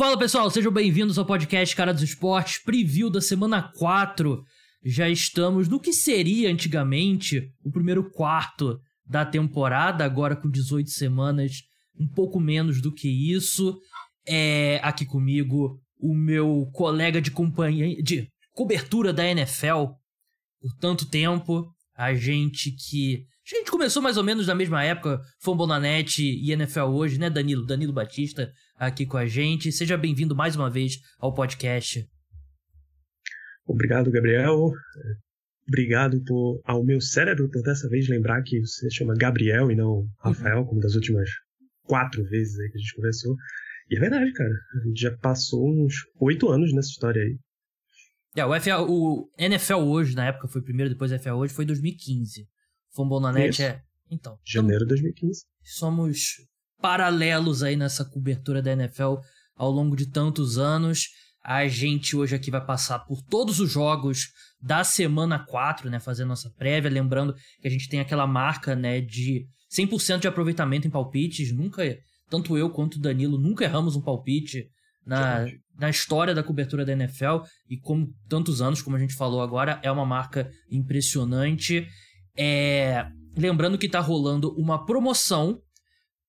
Fala pessoal, sejam bem-vindos ao podcast Cara dos Esportes, preview da semana 4. Já estamos no que seria antigamente o primeiro quarto da temporada, agora com 18 semanas, um pouco menos do que isso. É aqui comigo o meu colega de companhia de cobertura da NFL por tanto tempo, a gente que a gente começou mais ou menos na mesma época, Fumble na Net e NFL hoje, né, Danilo? Danilo Batista aqui com a gente. Seja bem-vindo mais uma vez ao podcast. Obrigado, Gabriel. Obrigado por, ao meu cérebro por dessa vez lembrar que você chama Gabriel e não Rafael, uhum. como das últimas quatro vezes aí que a gente conversou. E é verdade, cara. A gente já passou uns oito anos nessa história aí. É, o, FA, o NFL hoje, na época foi primeiro, depois FA hoje, foi 2015. Fumble na net é. Então. Janeiro de 2015. Somos paralelos aí nessa cobertura da NFL ao longo de tantos anos. A gente hoje aqui vai passar por todos os jogos da semana 4, né, fazer nossa prévia, lembrando que a gente tem aquela marca, né, de 100% de aproveitamento em palpites, nunca, tanto eu quanto o Danilo, nunca erramos um palpite na, na história da cobertura da NFL e como tantos anos, como a gente falou agora, é uma marca impressionante. É, lembrando que está rolando uma promoção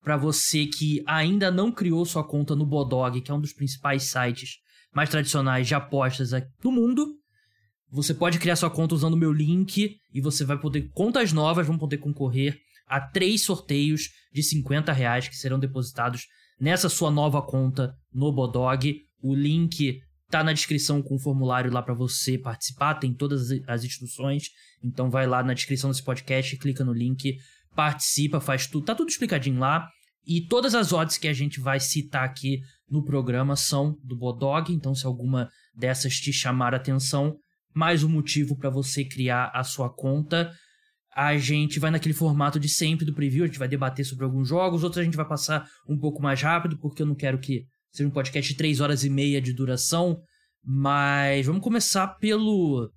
para você que ainda não criou sua conta no Bodog, que é um dos principais sites mais tradicionais de apostas do mundo. Você pode criar sua conta usando o meu link e você vai poder. Contas novas vão poder concorrer a três sorteios de 50 reais que serão depositados nessa sua nova conta no Bodog. O link tá na descrição com o formulário lá para você participar, tem todas as instruções. Então vai lá na descrição desse podcast, clica no link, participa, faz tudo, tá tudo explicadinho lá. E todas as odds que a gente vai citar aqui no programa são do Bodog, então se alguma dessas te chamar a atenção, mais um motivo para você criar a sua conta. A gente vai naquele formato de sempre do preview, a gente vai debater sobre alguns jogos, outros a gente vai passar um pouco mais rápido, porque eu não quero que seja um podcast de 3 horas e meia de duração. Mas vamos começar pelo,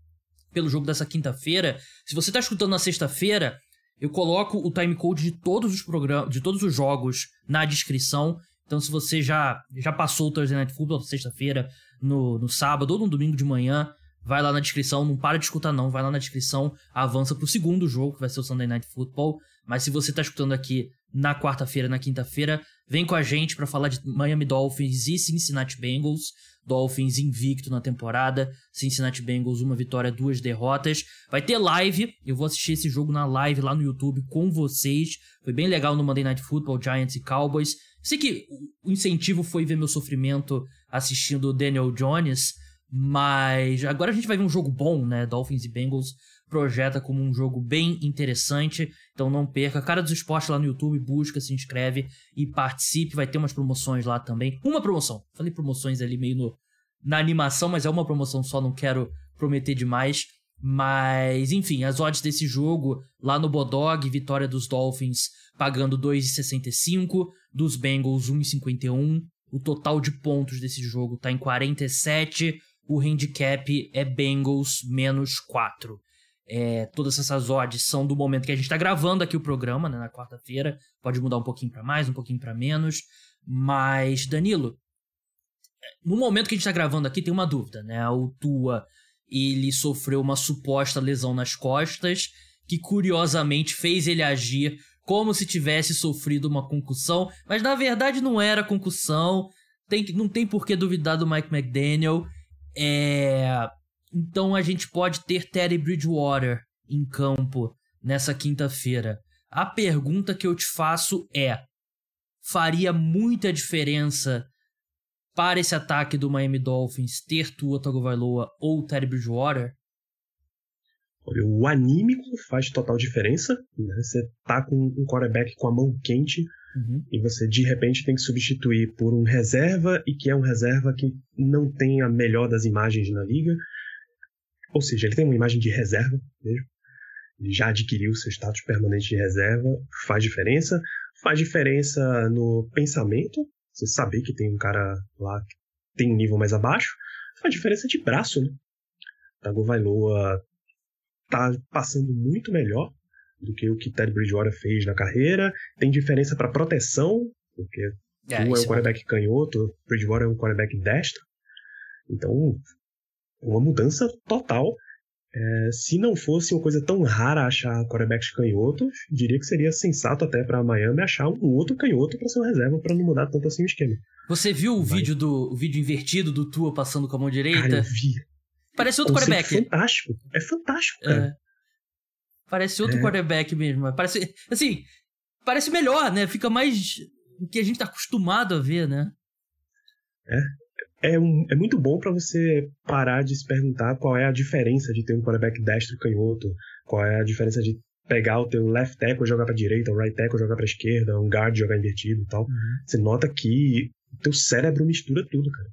pelo jogo dessa quinta-feira. Se você está escutando na sexta-feira, eu coloco o timecode de todos os programas, de todos os jogos na descrição. Então, se você já, já passou o Thursday Night Football sexta-feira, no, no sábado ou no domingo de manhã, vai lá na descrição, não para de escutar não, vai lá na descrição, avança pro segundo jogo, que vai ser o Sunday Night Football. Mas se você tá escutando aqui na quarta-feira, na quinta-feira, vem com a gente para falar de Miami Dolphins e Cincinnati Bengals. Dolphins invicto na temporada, Cincinnati Bengals uma vitória, duas derrotas. Vai ter live, eu vou assistir esse jogo na live lá no YouTube com vocês. Foi bem legal no Monday Night Football, Giants e Cowboys. Sei que o incentivo foi ver meu sofrimento assistindo o Daniel Jones, mas agora a gente vai ver um jogo bom, né? Dolphins e Bengals projeta como um jogo bem interessante. Então não perca. Cara dos Esportes lá no YouTube, busca, se inscreve e participe. Vai ter umas promoções lá também. Uma promoção. Falei promoções ali meio no, na animação, mas é uma promoção só, não quero prometer demais. Mas, enfim, as odds desse jogo lá no Bodog, vitória dos Dolphins pagando 2,65, dos Bengals 1,51. O total de pontos desse jogo tá em 47. O handicap é Bengals menos 4. É, todas essas odds são do momento que a gente está gravando aqui o programa, né, na quarta-feira. Pode mudar um pouquinho para mais, um pouquinho para menos. Mas, Danilo, no momento que a gente está gravando aqui, tem uma dúvida, né? O Tua, ele sofreu uma suposta lesão nas costas, que curiosamente fez ele agir como se tivesse sofrido uma concussão, mas na verdade não era concussão. Tem, não tem por que duvidar do Mike McDaniel. É, então a gente pode ter Terry Bridgewater em campo nessa quinta-feira. A pergunta que eu te faço é: faria muita diferença para esse ataque do Miami Dolphins ter Tua Tagovailoa ou Terry Bridgewater? Olha, o anímico faz total diferença. Né? Você tá com um quarterback com a mão quente uhum. e você de repente tem que substituir por um reserva e que é um reserva que não tem a melhor das imagens na liga. Ou seja, ele tem uma imagem de reserva mesmo. Ele já adquiriu seu status permanente de reserva. Faz diferença. Faz diferença no pensamento. Você saber que tem um cara lá que tem um nível mais abaixo. Faz diferença de braço, né? Tagovailoa tá passando muito melhor do que o que Ted Bridgewater fez na carreira. Tem diferença para proteção, porque É, Tua é um quarterback é... canhoto, Bridgewater é um quarterback destro. Então, uma mudança total. É, se não fosse uma coisa tão rara achar quarterbacks canhotos, diria que seria sensato até para Miami achar um outro canhoto para ser uma reserva para não mudar tanto assim o esquema. Você viu o Mas... vídeo do o vídeo invertido do Tua passando com a mão direita? Cara, eu vi. Parece outro quarterback. fantástico. É fantástico, cara. É. Parece outro é. quarterback mesmo. Parece assim, parece melhor, né? Fica mais o que a gente tá acostumado a ver, né? É é, um, é muito bom para você parar de se perguntar qual é a diferença de ter um quarterback destro e canhoto, qual é a diferença de pegar o teu left tackle jogar para direita, o right tackle jogar para esquerda, um guard jogar invertido e tal. Uhum. Você nota que teu cérebro mistura tudo, cara.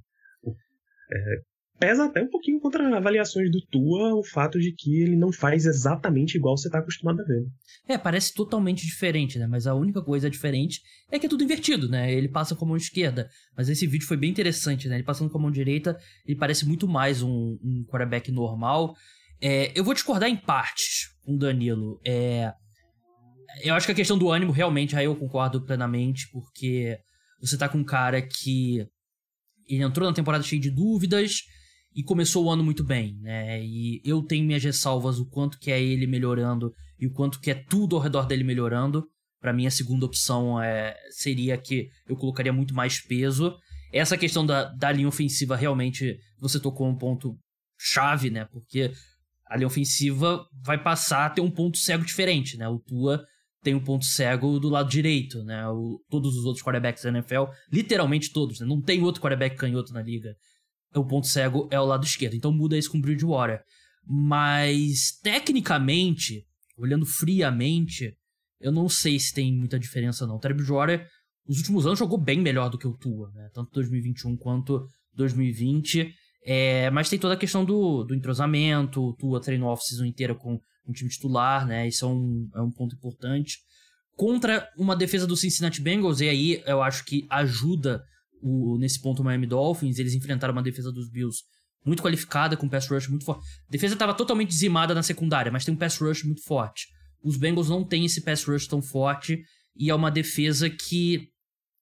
É, pesa até um pouquinho contra avaliações do Tua o fato de que ele não faz exatamente igual você está acostumado a ver. É, parece totalmente diferente, né? Mas a única coisa diferente é que é tudo invertido, né? Ele passa com a mão esquerda. Mas esse vídeo foi bem interessante, né? Ele passando com a mão direita, ele parece muito mais um, um quarterback normal. É, eu vou discordar em partes com o Danilo. É, eu acho que a questão do ânimo, realmente, aí eu concordo plenamente, porque você tá com um cara que ele entrou na temporada cheio de dúvidas, e começou o ano muito bem, né? E eu tenho minhas ressalvas o quanto que é ele melhorando e o quanto que é tudo ao redor dele melhorando. Para mim a segunda opção é, seria que eu colocaria muito mais peso. Essa questão da, da linha ofensiva realmente você tocou um ponto chave, né? Porque a linha ofensiva vai passar a ter um ponto cego diferente, né? O Tua tem um ponto cego do lado direito, né? O, todos os outros quarterbacks da NFL, literalmente todos, né? Não tem outro quarterback canhoto na liga o ponto cego é o lado esquerdo. Então muda isso com Bridgewater. Mas, tecnicamente, olhando friamente, eu não sei se tem muita diferença não. O Terry Bridgewater, nos últimos anos, jogou bem melhor do que o Tua, né? Tanto 2021 quanto 2020. É, mas tem toda a questão do, do entrosamento, o Tua treinou a off-season inteira com um time titular, né? Isso é um, é um ponto importante. Contra uma defesa do Cincinnati Bengals, e aí eu acho que ajuda o, nesse ponto o Miami Dolphins, eles enfrentaram uma defesa dos Bills muito qualificada, com pass rush muito forte. A defesa estava totalmente dizimada na secundária, mas tem um pass rush muito forte. Os Bengals não têm esse pass rush tão forte e é uma defesa que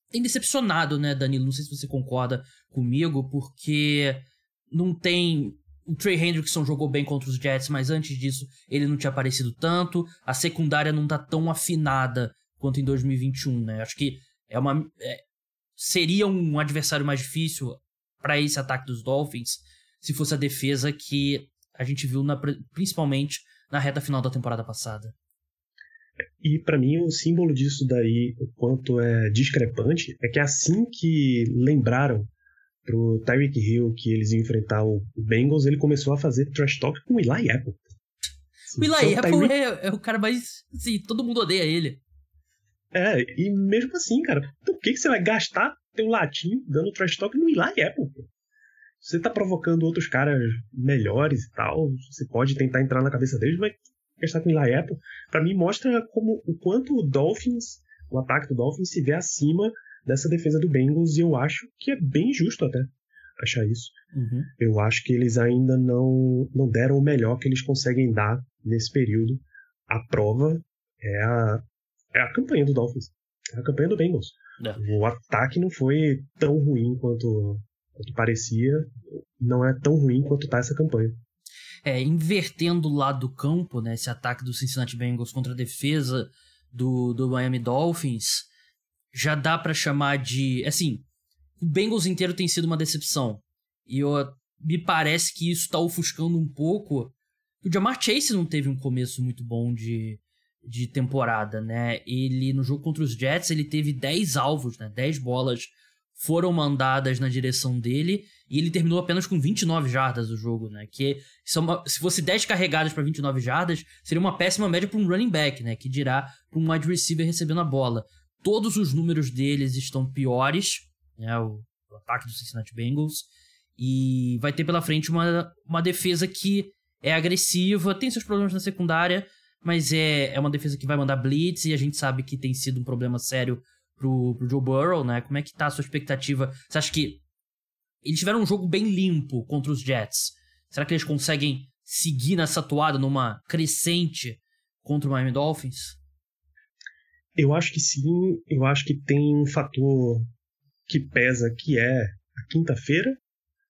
tem decepcionado, né, Danilo? Não sei se você concorda comigo, porque não tem. O Trey Hendrickson jogou bem contra os Jets, mas antes disso ele não tinha aparecido tanto. A secundária não tá tão afinada quanto em 2021, né? Acho que é uma. É, seria um adversário mais difícil para esse ataque dos Dolphins se fosse a defesa que a gente viu na, principalmente na reta final da temporada passada. E para mim o símbolo disso daí, o quanto é discrepante, é que assim que lembraram pro Tyreek Hill que eles iam enfrentar o Bengals, ele começou a fazer trash talk com o Eli Apple. o Eli então, Apple Tyreek... é, é, o cara mais. Assim, todo mundo odeia ele. É, e mesmo assim, cara, por que, que você vai gastar teu latim dando trash talk no Eli Apple? Pô? Você tá provocando outros caras melhores e tal, você pode tentar entrar na cabeça deles, mas gastar com o Eli Apple, pra mim mostra como o quanto o Dolphins, o ataque do Dolphins se vê acima dessa defesa do Bengals e eu acho que é bem justo até achar isso. Uhum. Eu acho que eles ainda não, não deram o melhor que eles conseguem dar nesse período. A prova é a, é a campanha do Dolphins. É a campanha do Bengals. É. O ataque não foi tão ruim quanto, quanto parecia. Não é tão ruim quanto tá essa campanha. É, invertendo o lado do campo, né, esse ataque do Cincinnati Bengals contra a defesa do, do Miami Dolphins, já dá para chamar de. Assim, o Bengals inteiro tem sido uma decepção. E eu, me parece que isso tá ofuscando um pouco. O Jamar Chase não teve um começo muito bom de, de temporada, né? Ele, no jogo contra os Jets, ele teve 10 alvos, né? 10 bolas foram mandadas na direção dele e ele terminou apenas com 29 jardas o jogo, né? Que se, uma, se fosse 10 carregadas para 29 jardas, seria uma péssima média para um running back, né? Que dirá para um wide receiver recebendo a bola. Todos os números deles estão piores, né? O, o ataque do Cincinnati Bengals. E vai ter pela frente uma, uma defesa que é agressiva, tem seus problemas na secundária, mas é, é uma defesa que vai mandar blitz e a gente sabe que tem sido um problema sério pro, pro Joe Burrow, né? Como é que tá a sua expectativa? Você acha que eles tiveram um jogo bem limpo contra os Jets? Será que eles conseguem seguir nessa toada numa crescente contra o Miami Dolphins? Eu acho que sim. Eu acho que tem um fator que pesa, que é a quinta-feira.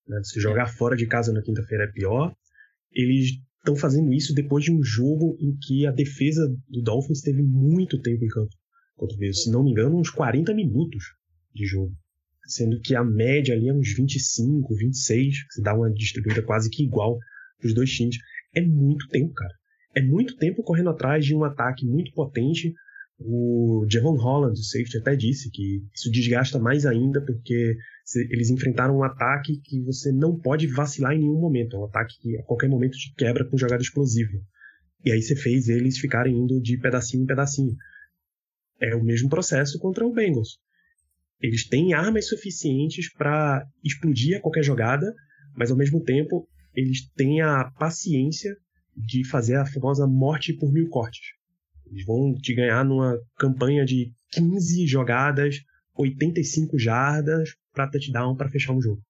Né? Se jogar fora de casa na quinta-feira é pior. Eles estão fazendo isso depois de um jogo em que a defesa do Dolphins teve muito tempo em campo contra o. Se não me engano, uns 40 minutos de jogo. Sendo que a média ali é uns 25, 26, se dá uma distribuída quase que igual dos dois times. É muito tempo, cara. É muito tempo correndo atrás de um ataque muito potente. O Javon Holland, o safety, até disse que isso desgasta mais ainda porque eles enfrentaram um ataque que você não pode vacilar em nenhum momento. É um ataque que a qualquer momento te quebra com jogada explosiva. E aí você fez eles ficarem indo de pedacinho em pedacinho. É o mesmo processo contra o Bengals. Eles têm armas suficientes para explodir a qualquer jogada, mas ao mesmo tempo eles têm a paciência de fazer a famosa morte por mil cortes. Eles vão te ganhar numa campanha de 15 jogadas, 85 jardas para touchdown para fechar um jogo.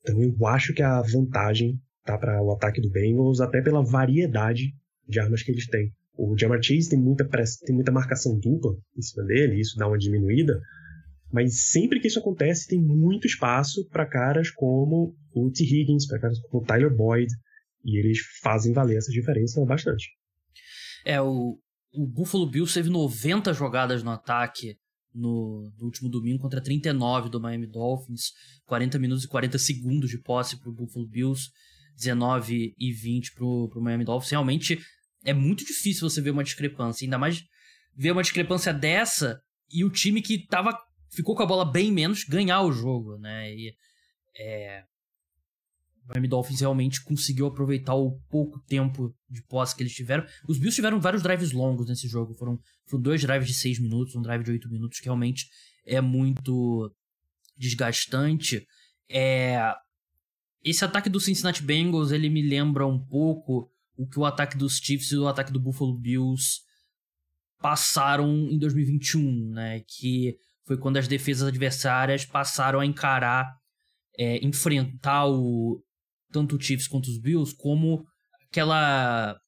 Então eu acho que a vantagem tá para o ataque do Bengals até pela variedade de armas que eles têm. O Jamar Chase tem muita, tem muita marcação dupla em cima dele, isso dá uma diminuída, mas sempre que isso acontece, tem muito espaço para caras como o T. Higgins, para caras como o Tyler Boyd, e eles fazem valer essa diferença bastante. É, o, o Buffalo Bills teve 90 jogadas no ataque no, no, último domingo contra 39 do Miami Dolphins, 40 minutos e 40 segundos de posse para o Buffalo Bills, 19 e 20 para o Miami Dolphins. Realmente é muito difícil você ver uma discrepância, ainda mais ver uma discrepância dessa e o time que tava ficou com a bola bem menos ganhar o jogo, né? E, é, Miami Dolphins realmente conseguiu aproveitar o pouco tempo de posse que eles tiveram. Os Bills tiveram vários drives longos nesse jogo. Foram, foram dois drives de seis minutos, um drive de oito minutos, que realmente é muito desgastante. É, esse ataque do Cincinnati Bengals, ele me lembra um pouco o que o ataque dos Chiefs e o ataque do Buffalo Bills passaram em 2021, né? Que foi quando as defesas adversárias passaram a encarar, é, enfrentar o, tanto o Chiefs quanto os Bills como aquela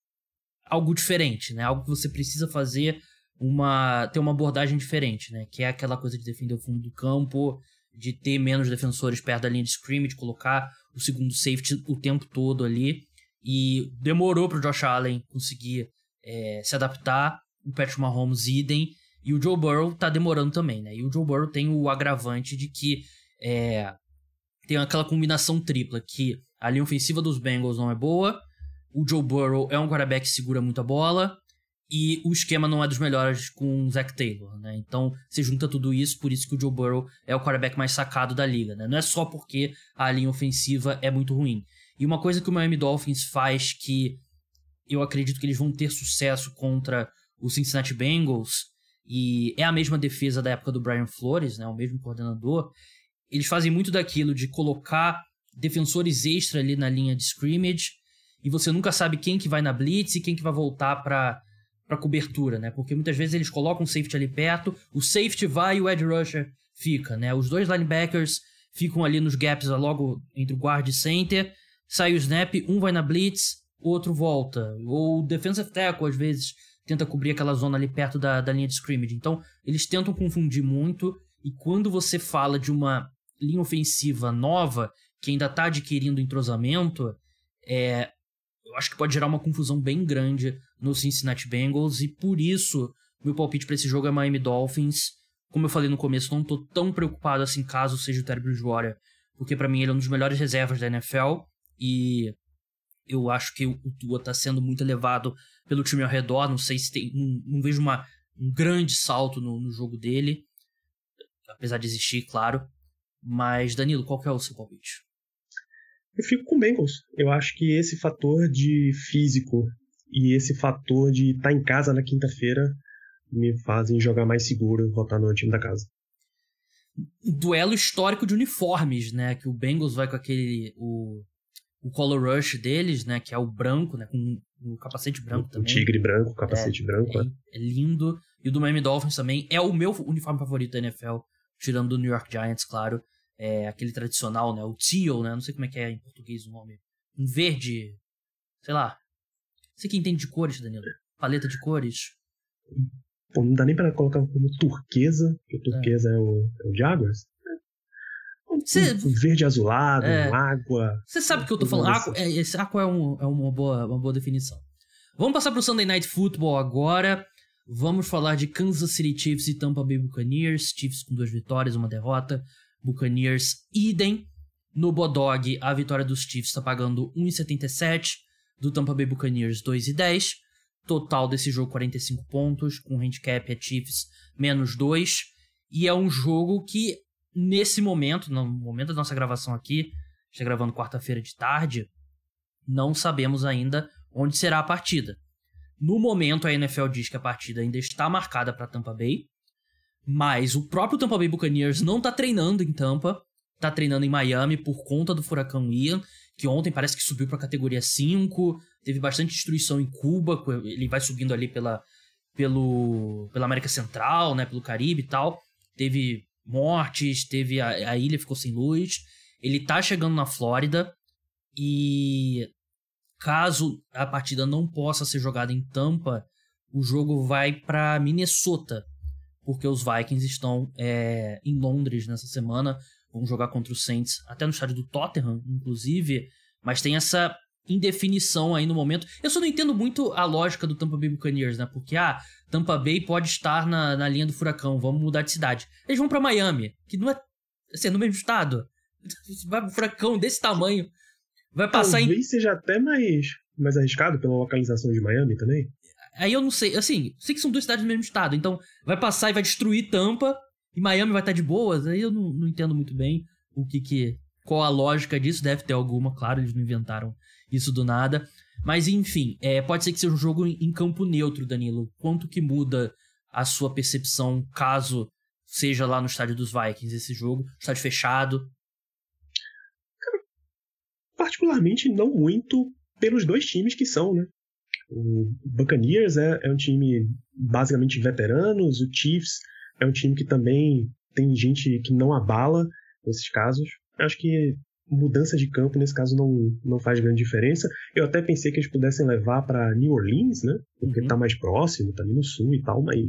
algo diferente, né? Algo que você precisa fazer uma ter uma abordagem diferente, né? Que é aquela coisa de defender o fundo do campo, de ter menos defensores perto da linha de scrimmage, colocar o segundo safety o tempo todo ali. E demorou para o Josh Allen conseguir é, se adaptar. O Patrick Mahomes idem. E o Joe Burrow tá demorando também, né? E o Joe Burrow tem o agravante de que é, tem aquela combinação tripla, que a linha ofensiva dos Bengals não é boa, o Joe Burrow é um quarterback que segura muita bola, e o esquema não é dos melhores com o Zach Taylor, né? Então, você junta tudo isso, por isso que o Joe Burrow é o quarterback mais sacado da liga, né? Não é só porque a linha ofensiva é muito ruim. E uma coisa que o Miami Dolphins faz que eu acredito que eles vão ter sucesso contra o Cincinnati Bengals e é a mesma defesa da época do Brian Flores, né, o mesmo coordenador, eles fazem muito daquilo de colocar defensores extra ali na linha de scrimmage e você nunca sabe quem que vai na blitz e quem que vai voltar para para cobertura, né? Porque muitas vezes eles colocam o safety ali perto, o safety vai e o edge rusher fica, né? Os dois linebackers ficam ali nos gaps logo entre o guard e center, sai o snap, um vai na blitz, outro volta. Ou o defensive tackle às vezes tenta cobrir aquela zona ali perto da, da linha de scrimmage. Então, eles tentam confundir muito, e quando você fala de uma linha ofensiva nova, que ainda está adquirindo entrosamento, é, eu acho que pode gerar uma confusão bem grande no Cincinnati Bengals, e por isso, meu palpite para esse jogo é Miami Dolphins. Como eu falei no começo, não tô tão preocupado assim caso seja o Terry Bridgewater, porque para mim ele é um dos melhores reservas da NFL, e eu acho que o Tua está sendo muito elevado pelo time ao redor. Não sei se tem. Não, não vejo uma, um grande salto no, no, jogo dele. Apesar de existir, claro. Mas, Danilo, qual que é o seu palpite? Eu fico com o Bengals. Eu acho que esse fator de físico e esse fator de estar tá em casa na quinta-feira me fazem jogar mais seguro e votar no time da casa. Duelo histórico de uniformes, né? Que o Bengals vai com aquele. O o color rush deles, né, que é o branco, né, com o capacete branco o, também. O tigre branco, capacete é, branco, é, é, lindo. E o do Miami Dolphins também é o meu uniforme favorito da NFL, tirando do New York Giants, claro. É aquele tradicional, né, o teal, né, não sei como é que é em português o nome. Um verde, sei lá. Você que entende de cores, Danilo? Paleta de cores. Pô, não dá nem para colocar como turquesa, porque turquesa é, é o, é o Jaguars. Cê, um, verde azulado, é, água. Você sabe o que eu tô falando. Aqua, é, esse aqua é, um, é uma, boa, uma boa definição. Vamos passar pro Sunday Night Football agora. Vamos falar de Kansas City Chiefs e Tampa Bay Buccaneers. Chiefs com duas vitórias, uma derrota. Buccaneers idem. No Bodog, a vitória dos Chiefs está pagando 1,77. Do Tampa Bay Buccaneers, 2,10. Total desse jogo, 45 pontos. Com handicap é Chiefs menos 2. E é um jogo que, nesse momento, no momento da nossa gravação aqui, está gravando quarta-feira de tarde, não sabemos ainda onde será a partida. No momento, a NFL diz que a partida ainda está marcada para Tampa Bay, mas o próprio Tampa Bay Buccaneers não está treinando em Tampa, está treinando em Miami por conta do furacão Ian, que ontem parece que subiu para categoria 5, teve bastante destruição em Cuba, ele vai subindo ali pela, pelo, pela América Central, né, pelo Caribe e tal. Teve mortes, teve a, a ilha ficou sem luz. Ele tá chegando na Flórida e caso a partida não possa ser jogada em Tampa, o jogo vai para Minnesota, porque os Vikings estão é, em Londres nessa semana, vão jogar contra o Saints, até no estádio do Tottenham, inclusive, mas tem essa indefinição aí no momento. Eu só não entendo muito a lógica do Tampa Bay Buccaneers, né? Porque, ah, Tampa Bay pode estar na, na linha do furacão, vamos mudar de cidade. Eles vão para Miami, que não é, assim, é no mesmo estado. Vai um furacão desse tamanho. Vai passar Talvez em... seja até mais, mais arriscado pela localização de Miami também. Aí eu não sei, assim, sei que são duas cidades do mesmo estado, então vai passar e vai destruir Tampa e Miami vai estar de boas. Aí eu não, não entendo muito bem o que que. Qual a lógica disso? Deve ter alguma, claro, eles não inventaram isso do nada. Mas enfim, é, pode ser que seja um jogo em campo neutro, Danilo. Quanto que muda a sua percepção caso seja lá no estádio dos Vikings esse jogo? Estádio fechado? particularmente não muito pelos dois times que são, né? O Buccaneers é, é um time basicamente veteranos, o Chiefs é um time que também tem gente que não abala nesses casos. Acho que mudança de campo nesse caso não, não faz grande diferença. Eu até pensei que eles pudessem levar para New Orleans, né? Porque uhum. tá mais próximo, tá ali no sul e tal, mas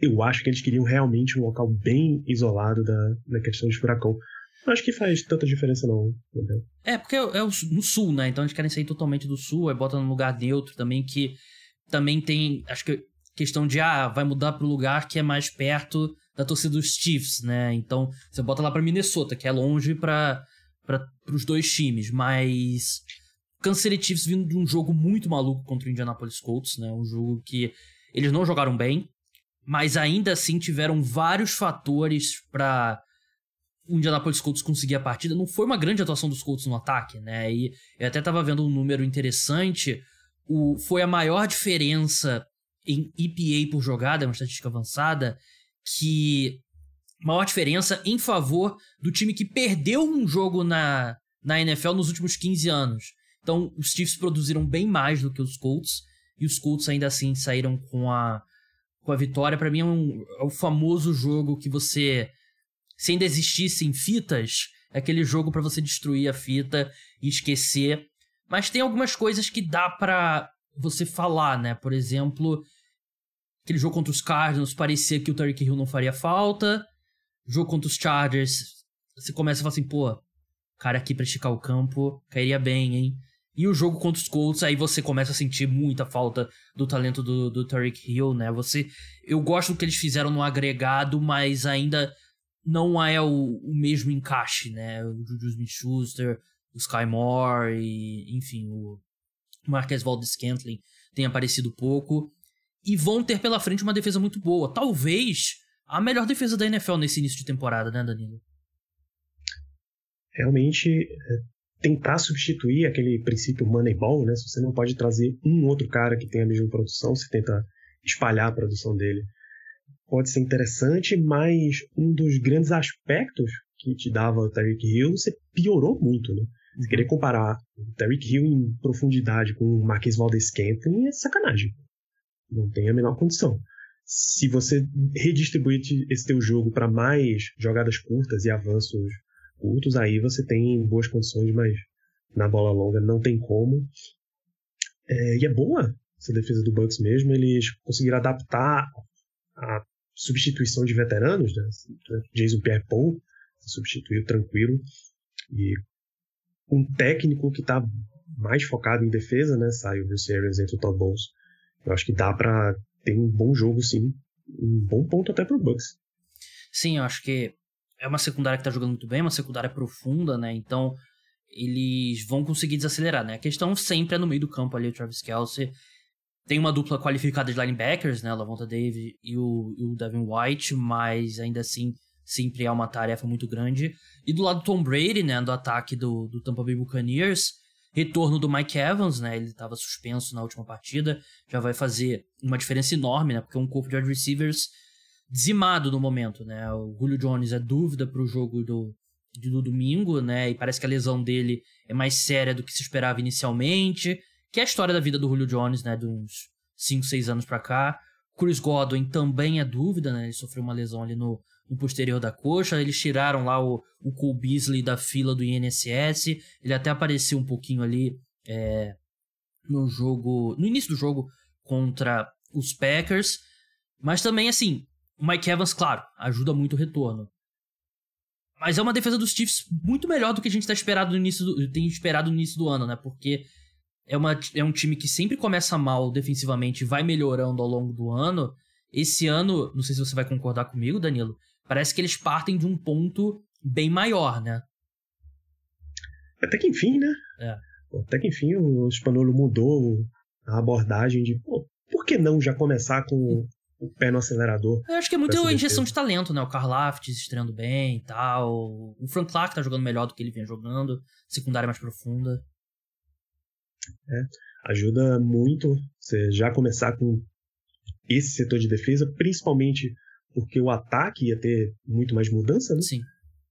eu acho que eles queriam realmente um local bem isolado da, da questão de furacão. Acho que faz tanta diferença, não. É, porque é, é no sul, né? Então eles querem sair totalmente do sul, aí bota num lugar neutro também, que também tem. Acho que questão de, ah, vai mudar pro lugar que é mais perto da torcida dos Chiefs, né? Então você bota lá pra Minnesota, que é longe para os dois times, mas. Kansas City Chiefs vindo de um jogo muito maluco contra o Indianapolis Colts, né? Um jogo que eles não jogaram bem, mas ainda assim tiveram vários fatores para o Indianapolis Colts conseguir a partida. Não foi uma grande atuação dos Colts no ataque, né? E eu até tava vendo um número interessante. O, foi a maior diferença em EPA por jogada, é uma estatística avançada, que maior diferença em favor do time que perdeu um jogo na, na NFL nos últimos 15 anos. Então, os Chiefs produziram bem mais do que os Colts, e os Colts ainda assim saíram com a, com a vitória. Para mim é, um, é o famoso jogo que você se ainda existissem fitas, é aquele jogo para você destruir a fita e esquecer. Mas tem algumas coisas que dá para você falar, né? Por exemplo, aquele jogo contra os Cardinals parecia que o Tarek Hill não faria falta. Jogo contra os Chargers, você começa a falar assim, pô, cara aqui pra esticar o campo, cairia bem, hein? E o jogo contra os Colts, aí você começa a sentir muita falta do talento do, do Tarek Hill, né? Você, eu gosto do que eles fizeram no agregado, mas ainda não é o, o mesmo encaixe, né? O Juju Smith-Schuster, o Sky Moore e, enfim, o Marquez Valdes-Scantling tem aparecido pouco. E vão ter pela frente uma defesa muito boa. Talvez a melhor defesa da NFL nesse início de temporada, né, Danilo? Realmente, é, tentar substituir aquele princípio Moneyball, né? Se você não pode trazer um outro cara que tenha a mesma produção, você tenta espalhar a produção dele pode ser interessante, mas um dos grandes aspectos que te dava o Tyreek Hill, você piorou muito, né? Você uhum. querer comparar o Tyreek Hill em profundidade com o Marquês Valdez Scantling é sacanagem. Não tem a menor condição. Se você redistribuir esse teu jogo para mais jogadas curtas e avanços curtos, aí você tem boas condições, mas na bola longa não tem como. É, e é boa essa defesa do Bucks mesmo, eles conseguiram adaptar a substituição de veteranos, né? Jason Pierre-Paul substituiu tranquilo e um técnico que está mais focado em defesa, né? Sai o Bruce Arians entre o Todd Bowles. Eu acho que dá para ter um bom jogo, sim. Um bom ponto até pro Bucks. Sim, eu acho que é uma secundária que tá jogando muito bem, uma secundária profunda, né? Então eles vão conseguir desacelerar, né? A questão sempre é no meio do campo ali, o Travis Kelsey. Tem uma dupla qualificada de linebackers, né? Lavonta David e o, e o Devin White, mas ainda assim sempre é uma tarefa muito grande. E do lado do Tom Brady, né? Do ataque do, do Tampa Bay Buccaneers, retorno do Mike Evans, né? Ele estava suspenso na última partida, já vai fazer uma diferença enorme, né? Porque é um corpo de wide receivers dizimado no momento, né? O Julio Jones é dúvida para o jogo do, do domingo, né? E parece que a lesão dele é mais séria do que se esperava inicialmente. Que é a história da vida do Julio Jones, né? De uns 5, 6 anos para cá. Chris Godwin também é dúvida, né? Ele sofreu uma lesão ali no, no posterior da coxa. Eles tiraram lá o, o Cole Beasley da fila do INSS. Ele até apareceu um pouquinho ali é, no jogo. No início do jogo contra os Packers. Mas também, assim, o Mike Evans, claro, ajuda muito o retorno. Mas é uma defesa dos Chiefs muito melhor do que a gente tá esperado no início do, tem esperado no início do ano, né? Porque é, uma, é um time que sempre começa mal defensivamente e vai melhorando ao longo do ano. Esse ano, não sei se você vai concordar comigo, Danilo, parece que eles partem de um ponto bem maior, né? Até que enfim, né? É. Até que enfim o Spanolo mudou a abordagem de, pô, por que não já começar com o pé no acelerador. Eu acho que é muito injeção de talento, né? O Karlaft estreando bem e tal. O Frank Clark tá jogando melhor do que ele vinha jogando. Secundária mais profunda. É, ajuda muito você já começar com esse setor de defesa, principalmente porque o ataque ia ter muito mais mudança, né? Sim.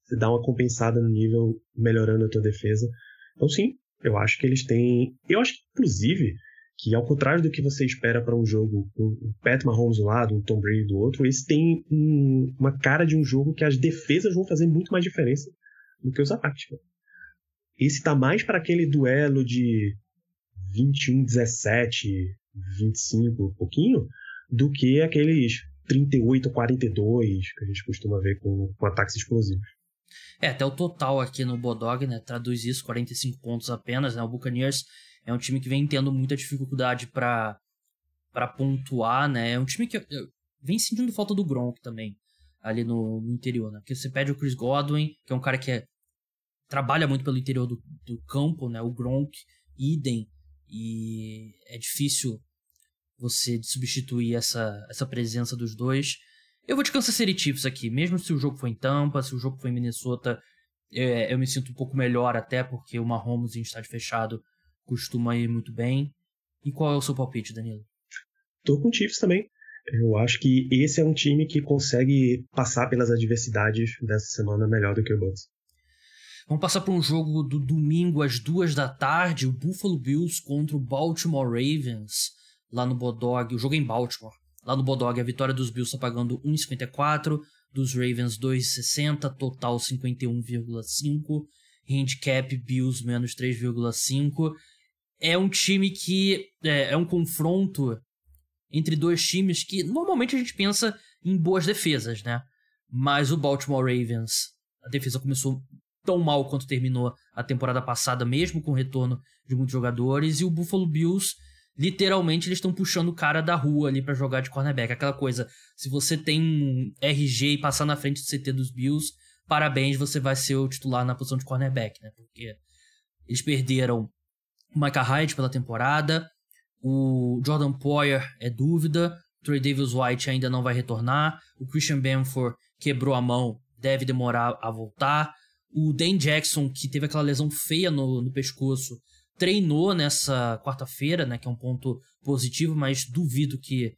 Você dá uma compensada no nível, melhorando a tua defesa. Então, sim, eu acho que eles têm. Eu acho que, inclusive, que ao contrário do que você espera para um jogo com o Pat Mahomes do lado, um Tom Brady do outro, esse tem um, uma cara de um jogo que as defesas vão fazer muito mais diferença do que os ataques. Esse tá mais para aquele duelo de 21, 17, 25, um pouquinho, do que aqueles 38, 42 que a gente costuma ver com, com ataques explosivos. É, até o total aqui no Bodog, né, traduz isso, 45 pontos apenas, né, o Buccaneers é um time que vem tendo muita dificuldade para para pontuar, né? É um time que vem sentindo falta do Gronk também ali no, no, interior, né? Porque você pede o Chris Godwin, que é um cara que é, trabalha muito pelo interior do, do campo, né? O Gronk, idem, e é difícil você substituir essa, essa presença dos dois. Eu vou de Kansas City Chiefs aqui, mesmo se o jogo foi em Tampa, se o jogo foi em Minnesota, é, eu me sinto um pouco melhor até, porque o Mahomes em estádio fechado costuma ir muito bem. E qual é o seu palpite, Danilo? Tô com o Chiefs também. Eu acho que esse é um time que consegue passar pelas adversidades dessa semana melhor do que o Bucks. Vamos passar para um jogo do domingo às duas da tarde, o Buffalo Bills contra o Baltimore Ravens, lá no Bodog. O jogo é em Baltimore. Lá no Bodog, a vitória dos Bills está pagando 1,54, dos Ravens 2,60, total 51,5. Handicap Bills menos 3,5 é um time que é, é um confronto entre dois times que normalmente a gente pensa em boas defesas, né? Mas o Baltimore Ravens, a defesa começou tão mal quanto terminou a temporada passada, mesmo com o retorno de muitos jogadores, e o Buffalo Bills, literalmente, eles estão puxando o cara da rua ali para jogar de cornerback. Aquela coisa, se você tem um RG e passar na frente do CT dos Bills, parabéns, você vai ser o titular na posição de cornerback, né? Porque eles perderam o Micah Hyde pela temporada. O Jordan Poyer é dúvida. Trey Davis White ainda não vai retornar. O Christian Benford quebrou a mão, deve demorar a voltar. O Dan Jackson, que teve aquela lesão feia no, no pescoço, treinou nessa quarta-feira, né, que é um ponto positivo, mas duvido que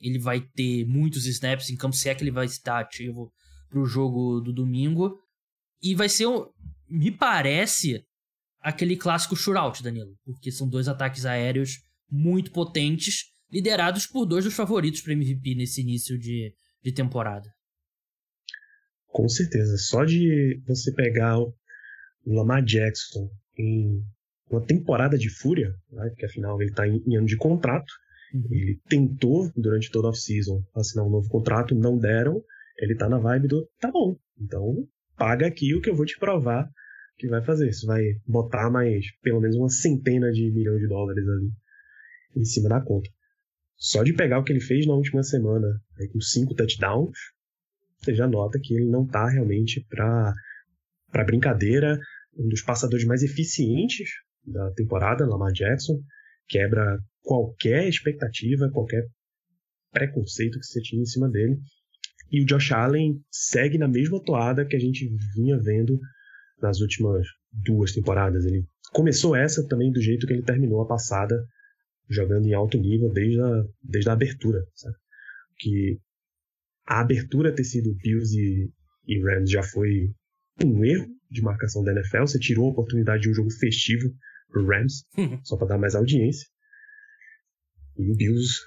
ele vai ter muitos snaps em campo, se é que ele vai estar ativo para o jogo do domingo. E vai ser, me parece, aquele clássico shootout, Danilo, porque são dois ataques aéreos muito potentes, liderados por dois dos favoritos para MVP nesse início de, de temporada. Com certeza. Só de você pegar o Lamar Jackson em uma temporada de fúria, né, porque afinal ele está em, em, ano de contrato, Uhum. Ele tentou, durante toda a off-season, assinar um novo contrato, não deram. Ele tá na vibe do, tá bom, então paga aqui o que eu vou te provar que vai fazer. Isso vai botar mais, pelo menos uma centena de milhões de dólares ali em cima da conta. Só de pegar o que ele fez na última semana, aí com cinco touchdowns, você já nota que ele não tá realmente para brincadeira, um dos passadores mais eficientes da temporada, Lamar Jackson, quebra qualquer expectativa, qualquer preconceito que você tinha em cima dele. E o Josh Allen segue na mesma toada que a gente vinha vendo nas últimas duas temporadas. Ele começou essa também do jeito que ele terminou a passada, jogando em alto nível desde a, desde a abertura. Sabe? Que a abertura ter sido Bills e, e Rams já foi um erro de marcação da NFL. Você tirou a oportunidade de um jogo festivo pro Rams, só para dar mais audiência. E o Bills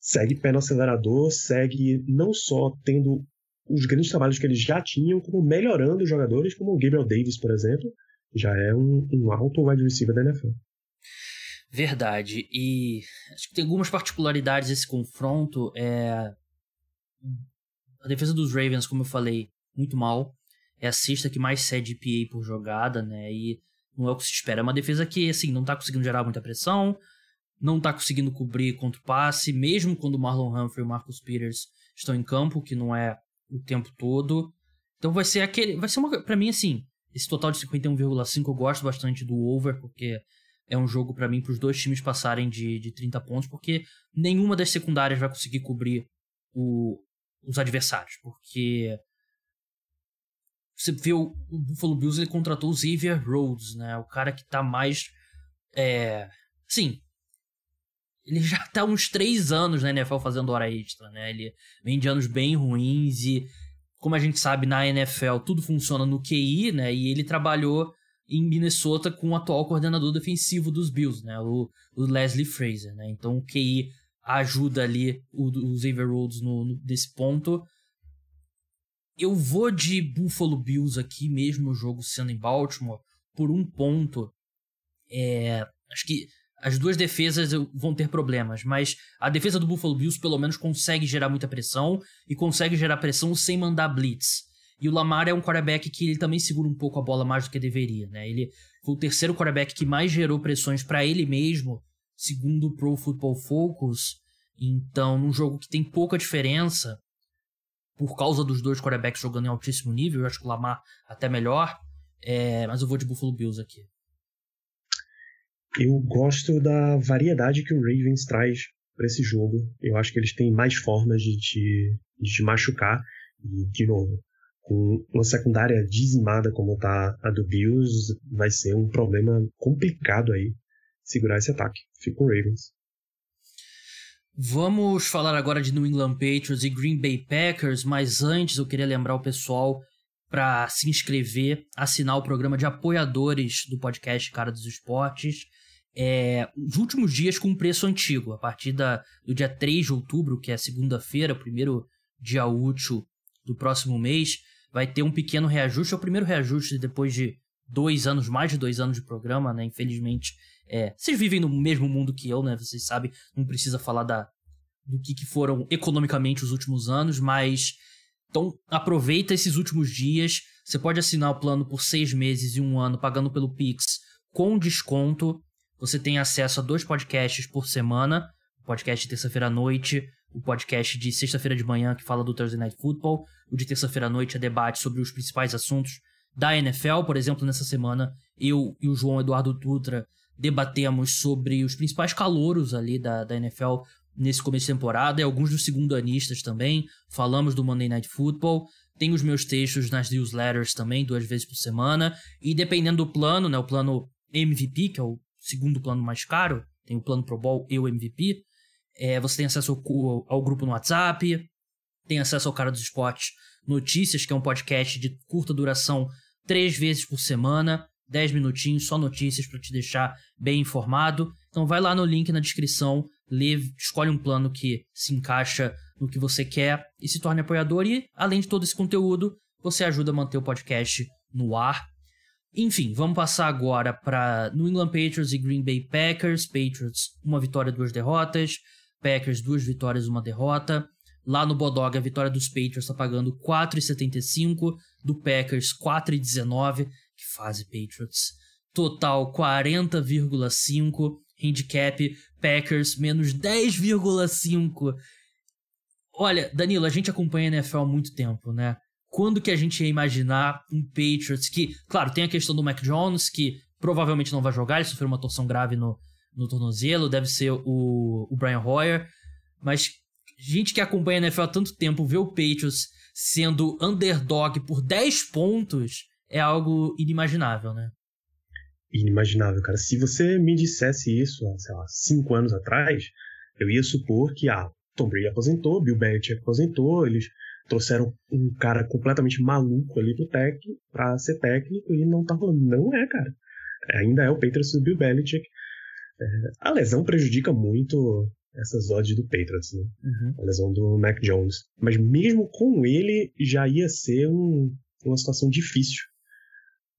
segue pé no acelerador, segue não só tendo os grandes trabalhos que eles já tinham, como melhorando os jogadores, como o Gabriel Davis, por exemplo, já é um, um alto wide receiver da NFL. Verdade. E acho que tem algumas particularidades esse confronto. É... A defesa dos Ravens, como eu falei, muito mal. É a sexta que mais cede PA por jogada, né? E não é o que se espera. É uma defesa que, assim, não tá conseguindo gerar muita pressão, não tá conseguindo cobrir contra o passe, mesmo quando o Marlon Humphrey e o Marcus Peters estão em campo, que não é o tempo todo. Então vai ser aquele. Vai ser uma. Pra mim, assim, esse total de 51,5 eu gosto bastante do over, porque é um jogo para mim para os dois times passarem de, de 30 pontos, porque nenhuma das secundárias vai conseguir cobrir o, os adversários, porque você vê o, o, Buffalo Bills ele contratou o Xavier Rhodes, né, o cara que tá mais é, sim, ele já tá uns três anos na NFL fazendo hora extra, né? Ele vem de anos bem ruins e, como a gente sabe, na NFL tudo funciona no QI, né? E ele trabalhou em Minnesota com o atual coordenador defensivo dos Bills, né? O, o Leslie Fraser, né? Então o QI ajuda ali o, o Xavier Rhodes no, no, nesse ponto. Eu vou de Buffalo Bills aqui, mesmo o jogo sendo em Baltimore, por um ponto. É, acho que as duas defesas vão ter problemas, mas a defesa do Buffalo Bills pelo menos consegue gerar muita pressão e consegue gerar pressão sem mandar blitz. E o Lamar é um quarterback que ele também segura um pouco a bola mais do que deveria, né? Ele foi o terceiro quarterback que mais gerou pressões para ele mesmo, segundo o Pro Football Focus. Então, num jogo que tem pouca diferença, por causa dos dois quarterbacks jogando em altíssimo nível, eu acho que o Lamar até melhor, é... mas eu vou de Buffalo Bills aqui eu gosto da variedade que o Ravens traz para esse jogo. Eu acho que eles têm mais formas de te, de te machucar. E, de novo, com uma secundária dizimada como tá a do Bills, vai ser um problema complicado aí segurar esse ataque. Fico Ravens. Vamos falar agora de New England Patriots e Green Bay Packers, mas antes eu queria lembrar o pessoal para se inscrever, assinar o programa de apoiadores do podcast Cara dos Esportes é, os últimos dias com preço antigo, a partir da, do dia 3 de outubro, que é segunda-feira, primeiro dia útil do próximo mês, vai ter um pequeno reajuste. É o primeiro reajuste depois de dois anos, mais de dois anos de programa, né? Infelizmente, é, vocês vivem no mesmo mundo que eu, né? Vocês sabem, não precisa falar da, do que, que foram economicamente os últimos anos, mas então aproveita esses últimos dias. Você pode assinar o plano por seis meses e um ano, pagando pelo Pix com desconto. Você tem acesso a dois podcasts por semana: o podcast de terça-feira à noite, o podcast de sexta-feira de manhã que fala do Thursday Night Football, o de terça-feira à noite é debate sobre os principais assuntos da NFL. Por exemplo, nessa semana, eu e o João Eduardo Dutra debatemos sobre os principais calouros ali da, da NFL nesse começo de temporada e alguns dos segundanistas também. Falamos do Monday Night Football. Tem os meus textos nas newsletters também, duas vezes por semana. E dependendo do plano, né, o plano MVP, que é o segundo plano mais caro, tem o plano Pro Bowl e o MVP. É, você tem acesso ao, ao, grupo no WhatsApp, tem acesso ao Cara dos Esportes Notícias, que é um podcast de curta duração, três vezes por semana, dez minutinhos, só notícias para te deixar bem informado. Então vai lá no link na descrição, lê, escolhe um plano que se encaixa no que você quer e se torne apoiador. E além de todo esse conteúdo, você ajuda a manter o podcast no ar enfim, vamos passar agora para New England Patriots e Green Bay Packers. Patriots, uma vitória, duas derrotas. Packers, duas vitórias, uma derrota. Lá no Bodog, a vitória dos Patriots está pagando 4,75, do Packers 4,19. Que fase, Patriots. Total 40,5. Handicap Packers menos 10,5. Olha, Danilo, a gente acompanha a NFL há muito tempo, né? Quando que a gente ia imaginar um Patriots que, claro, tem a questão do Mac Jones, que provavelmente não vai jogar, ele sofreu uma torção grave no, no tornozelo, deve ser o, o Brian Hoyer, mas gente que acompanha a NFL há tanto tempo, ver o Patriots sendo underdog por 10 pontos é algo inimaginável, né? Inimaginável, cara. Se você me dissesse isso, sei lá, 5 anos atrás, eu ia supor que, ah, Tom Brady aposentou, Bill Belichick aposentou, eles trouxeram um cara completamente maluco ali pro técnico para ser técnico e não tá rolando. Não é, cara. Ainda é o Patriots do Bill Belichick. É, a lesão prejudica muito essas odds do Patriots, né? Uhum. A lesão do Mac Jones. Mas mesmo com ele, já ia ser um, uma situação difícil.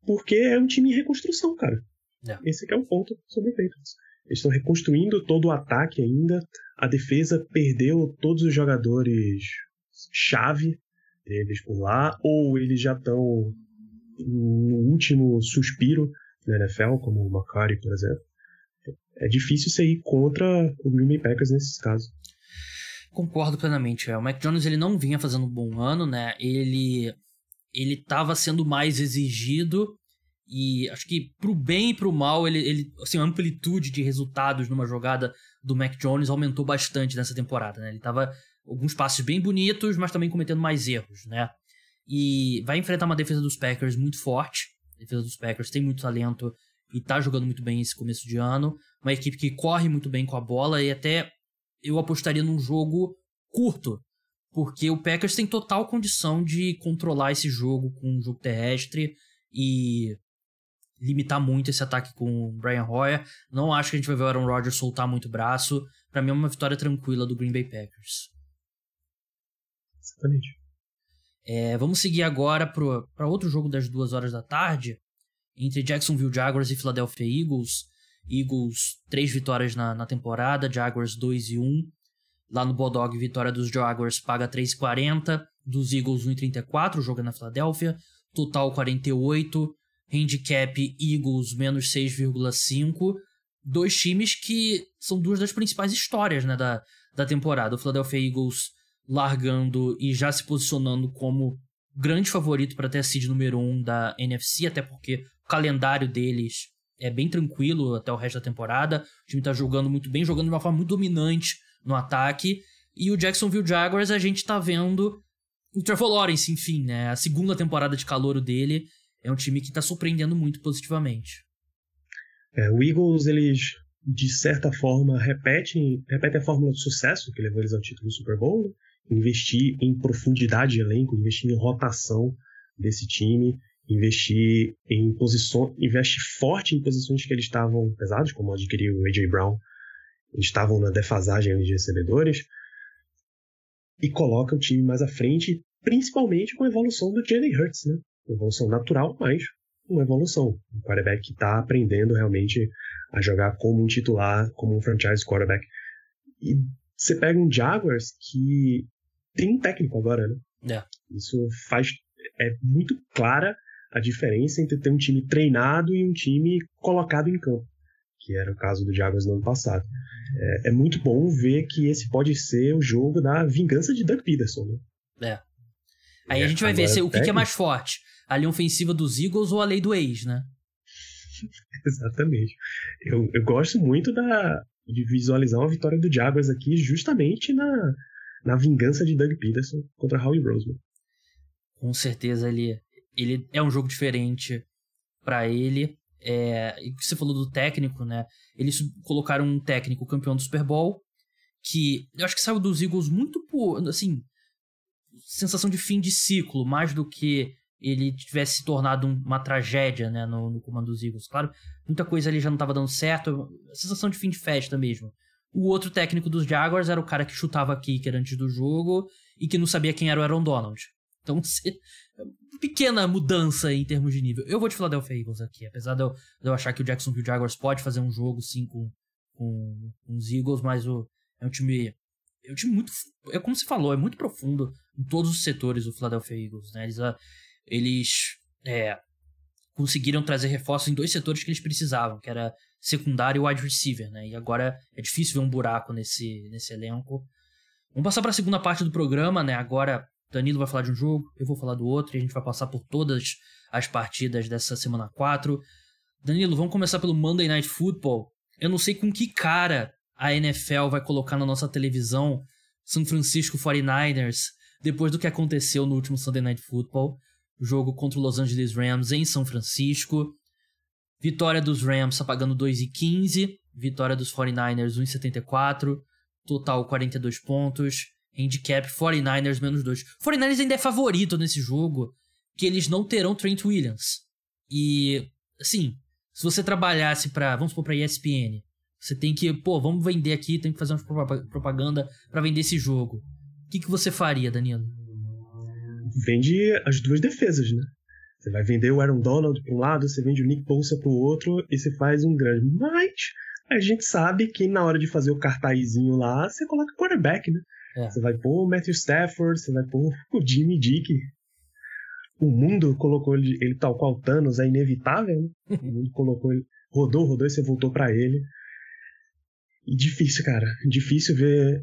Porque é um time em reconstrução, cara. Yeah. Esse é o ponto sobre o Patriots. Eles estão reconstruindo todo o ataque ainda. A defesa perdeu todos os jogadores chave deles por lá, ou eles já estão no último suspiro na NFL, como o McCarty, por exemplo. É difícil você ir contra o Green Bay Packers nesses casos. Concordo plenamente. É. O Mac Jones ele não vinha fazendo um bom ano, né? Ele ele estava sendo mais exigido e acho que pro bem e pro mal, ele, ele assim, a amplitude de resultados numa jogada do Mac Jones aumentou bastante nessa temporada, né? Ele tava alguns passos bem bonitos, mas também cometendo mais erros, né? E vai enfrentar uma defesa dos Packers muito forte. A defesa dos Packers tem muito talento e tá jogando muito bem esse começo de ano. Uma equipe que corre muito bem com a bola e até eu apostaria num jogo curto, porque o Packers tem total condição de controlar esse jogo com um jogo terrestre e limitar muito esse ataque com o Brian Hoyer. Não acho que a gente vai ver o Aaron Rodgers soltar muito braço. Para mim é uma vitória tranquila do Green Bay Packers. Exatamente. É, vamos seguir agora para outro jogo das duas horas da tarde, entre Jacksonville Jaguars e Philadelphia Eagles. Eagles, três vitórias na, na temporada, Jaguars 2 e 1. Lá no Bodog, vitória dos Jaguars paga 3,40, dos Eagles 1,34, o jogo é na Filadélfia, total 48 handicap Eagles menos 6,5. Dois times que são duas das principais histórias né, da, da temporada. O Philadelphia Eagles largando e já se posicionando como grande favorito para ter a seed número 1 um da NFC, até porque o calendário deles é bem tranquilo até o resto da temporada. O time está jogando muito bem, jogando de uma forma muito dominante no ataque. E o Jacksonville Jaguars, a gente está vendo o Trevor Lawrence, enfim, né? A segunda temporada de calor dele é um time que está surpreendendo muito positivamente. É, o Eagles, eles, de certa forma, repetem, repetem a fórmula de sucesso que levou eles ao título do Super Bowl. Né? Investir em profundidade de elenco, investir em rotação desse time, investir em posições, investir forte em posições que eles estavam pesados, como adquirir o AJ Brown, estavam na defasagem de recebedores, e coloca o time mais à frente, principalmente com a evolução do Jalen Hurts, né? evolução natural, mas uma evolução. Um quarterback que está aprendendo realmente a jogar como um titular, como um franchise quarterback. E você pega um Jaguars que tem um técnico agora, né? É. Isso faz. É muito clara a diferença entre ter um time treinado e um time colocado em campo, que era o caso do Jaguars no ano passado. É, é muito bom ver que esse pode ser o jogo da vingança de Doug Peterson, né? É. Aí é, a gente vai ver se, o que, que, é mais forte a linha ofensiva dos Eagles ou a lei do ex, né? Exatamente. Eu, eu gosto muito da, de visualizar uma vitória do Jaguars aqui justamente na, na vingança de Doug Peterson contra Howie Roseman. Com certeza ele, ele é um jogo diferente para ele. É, e você falou do técnico, né? Eles colocaram um técnico campeão do Super Bowl que eu acho que saiu dos Eagles muito por, assim, sensação de fim de ciclo, mais do que ele tivesse se tornado uma tragédia né, no, no, comando dos Eagles. Claro, muita coisa ali já não estava dando certo, sensação de fim de festa mesmo. O outro técnico dos Jaguars era o cara que chutava kicker antes do jogo e que não sabia quem era o Aaron Donald. Então, se, pequena mudança em termos de nível. Eu vou de Philadelphia Eagles aqui, apesar de eu, de eu achar que o Jacksonville Jaguars pode fazer um jogo sim com, com, com os Eagles, mas o, É um time. É um time muito. É como você falou, é muito profundo em todos os setores do Philadelphia Eagles, né? Eles, ah, eles é, conseguiram trazer reforços em dois setores que eles precisavam, que era secundário e wide receiver, né? E agora é difícil ver um buraco nesse, nesse elenco. Vamos passar para a segunda parte do programa, né? Agora Danilo vai falar de um jogo, eu vou falar do outro, e a gente vai passar por todas as partidas dessa semana 4. Danilo, vamos começar pelo Monday Night Football. Eu não sei com que cara a NFL vai colocar na nossa televisão São Francisco 49ers depois do que aconteceu no último Sunday Night Football, jogo contra o Los Angeles Rams em São Francisco. Vitória dos Rams tá pagando 2,15, vitória dos 49ers 1,74, total 42 pontos, handicap 49ers menos 2. 49ers ainda é favorito nesse jogo, que eles não terão Trent Williams. E, assim, se você trabalhasse para, vamos supor, pra ESPN, você tem que, pô, vamos vender aqui, tem que fazer uma propaganda para vender esse jogo. O que, que você faria, Danilo? Vende as duas defesas, né? Você vai vender o Aaron Donald para um lado, você vende o Nick Bosa para o outro e você faz um grande. Mas a gente sabe que na hora de fazer o cartazinho lá, você coloca quarterback, né? É. Você vai pôr o Matthew Stafford, você vai pôr o Jimmy Dick. O mundo colocou ele, ele tal qual Thanos, é inevitável, né? O mundo colocou ele, rodou, rodou e você voltou para ele. E difícil, cara. Difícil ver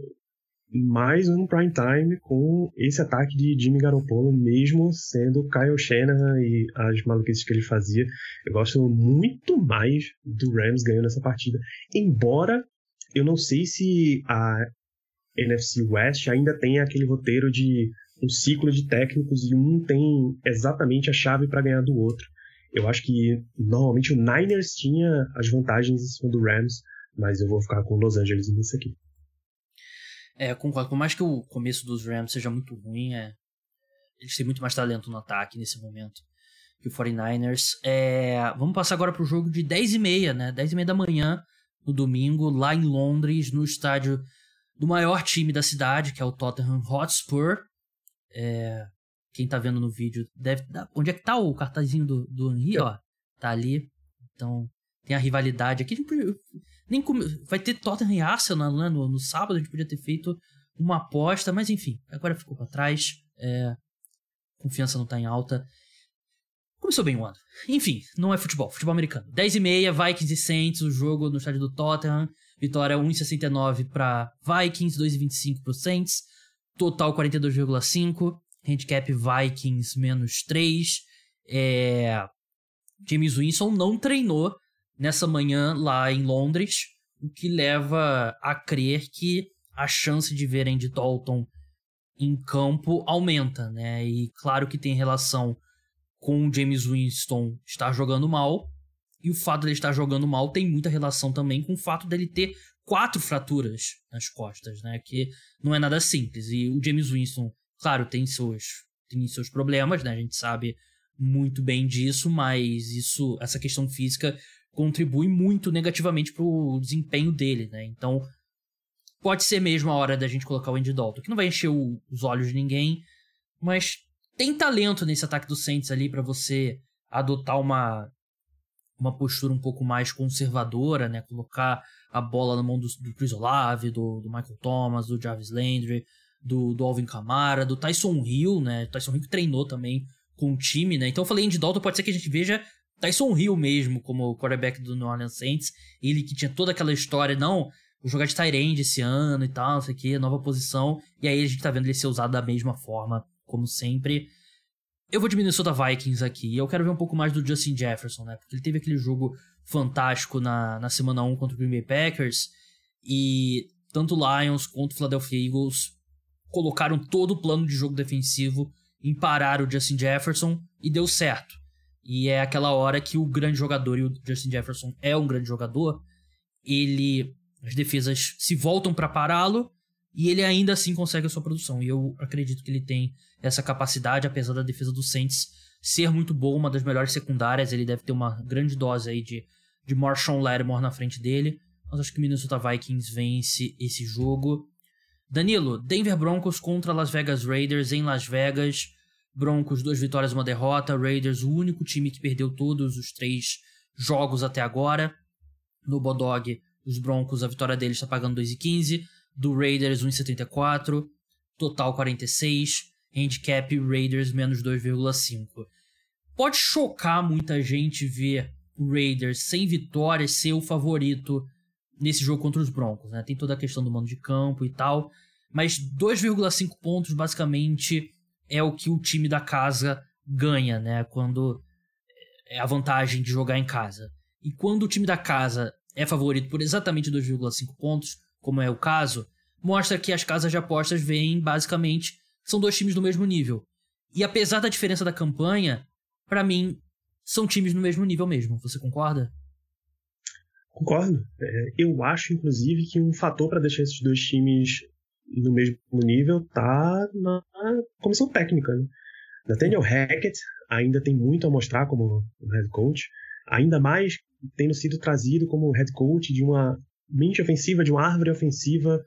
mais um prime time com esse ataque de Jimmy Garoppolo, mesmo sendo Kyle Shanahan e as maluquices que ele fazia. Eu gosto muito mais do Rams ganhando essa partida. Embora eu não sei se a NFC West ainda tem aquele roteiro de um ciclo de técnicos e um tem exatamente a chave para ganhar do outro. Eu acho que normalmente o Niners tinha as vantagens em cima do Rams, mas eu vou ficar com Los Angeles nisso aqui. É, concordo. Por mais que o começo dos Rams seja muito ruim, é... eles têm muito mais talento no ataque nesse momento que o 49ers. É... Vamos passar agora para o jogo de 10h30, né? 10h30 da manhã, no domingo, lá em Londres, no estádio do maior time da cidade, que é o Tottenham Hotspur. É... Quem tá vendo no vídeo deve. Onde é que tá o cartazinho do, do Henry? Ó, tá ali. Então, tem a rivalidade aqui. Nem come... Vai ter Tottenham e Arsenal né? no, no sábado, a gente podia ter feito uma aposta, mas enfim, agora ficou para trás. É... Confiança não tá em alta. Começou bem o ano. Enfim, não é futebol, futebol americano. 10 e meia, Vikings e Saints, o jogo no estádio do Tottenham. Vitória 1,69 para Vikings, 2,25 para Saints. Total 42,5. Handicap Vikings menos 3. É... James Winston não treinou nessa manhã lá em Londres, o que leva a crer que a chance de ver Andy Dalton em campo aumenta, né? E claro que tem relação com o James Winston estar jogando mal, e o fato dele estar jogando mal tem muita relação também com o fato dele ter quatro fraturas nas costas, né? Que não é nada simples. E o James Winston, claro, tem seus, tem seus problemas, né? A gente sabe muito bem disso, mas isso, essa questão física contribui muito negativamente para o desempenho dele, né? Então, pode ser mesmo a hora da gente colocar o Andy Dalton, que não vai encher o, os olhos de ninguém, mas tem talento nesse ataque do Saints ali para você adotar uma uma postura um pouco mais conservadora, né? Colocar a bola na mão do, do Chris Olave, do, do Michael Thomas, do Jarvis Landry, do, do Alvin Kamara, do Tyson Hill, né? Tyson Hill que treinou também com o time, né? Então eu falei Andy Dalton, pode ser que a gente veja Tyson Hill mesmo, como quarterback do New Orleans Saints, ele que tinha toda aquela história, não, vou jogar de Tyrande esse ano e tal, não sei o que, nova posição, e aí a gente tá vendo ele ser usado da mesma forma, como sempre. Eu vou de Minnesota Vikings aqui, e eu quero ver um pouco mais do Justin Jefferson, né, porque ele teve aquele jogo fantástico na, na semana 1 contra o Green Bay Packers, e tanto Lions quanto Philadelphia Eagles colocaram todo o plano de jogo defensivo em parar o Justin Jefferson, e deu certo. E é aquela hora que o grande jogador, e o Justin Jefferson é um grande jogador, ele. As defesas se voltam para pará-lo e ele ainda assim consegue a sua produção. E eu acredito que ele tem essa capacidade, apesar da defesa do Saints ser muito boa, uma das melhores secundárias. Ele deve ter uma grande dose aí de, de Marshawn Lattimore na frente dele. Mas acho que o Minnesota Vikings vence esse jogo. Danilo, Denver Broncos contra Las Vegas Raiders em Las Vegas. Broncos, duas vitórias, uma derrota. Raiders, o único time que perdeu todos os três jogos até agora. No Bodog, os Broncos, a vitória deles está pagando 2,15. do Raiders 1,74, total 46, handicap Raiders menos 2,5. Pode chocar muita gente ver o Raiders sem vitórias ser o favorito nesse jogo contra os Broncos, né? Tem toda a questão do mando de campo e tal, mas 2,5 pontos basicamente é o que o time da casa ganha, né? Quando é a vantagem de jogar em casa. E quando o time da casa é favorito por exatamente 2,5 pontos, como é o caso, mostra que as casas de apostas veem basicamente são dois times do mesmo nível. E apesar da diferença da campanha, para mim são times no mesmo nível mesmo. Você concorda? Concordo. É, eu acho, inclusive, que um fator para deixar esses dois times no mesmo nível tá na comissão técnica. Né? Nathaniel Hackett ainda tem muito a mostrar como head coach, ainda mais tendo sido trazido como head coach de uma mente ofensiva, de uma árvore ofensiva,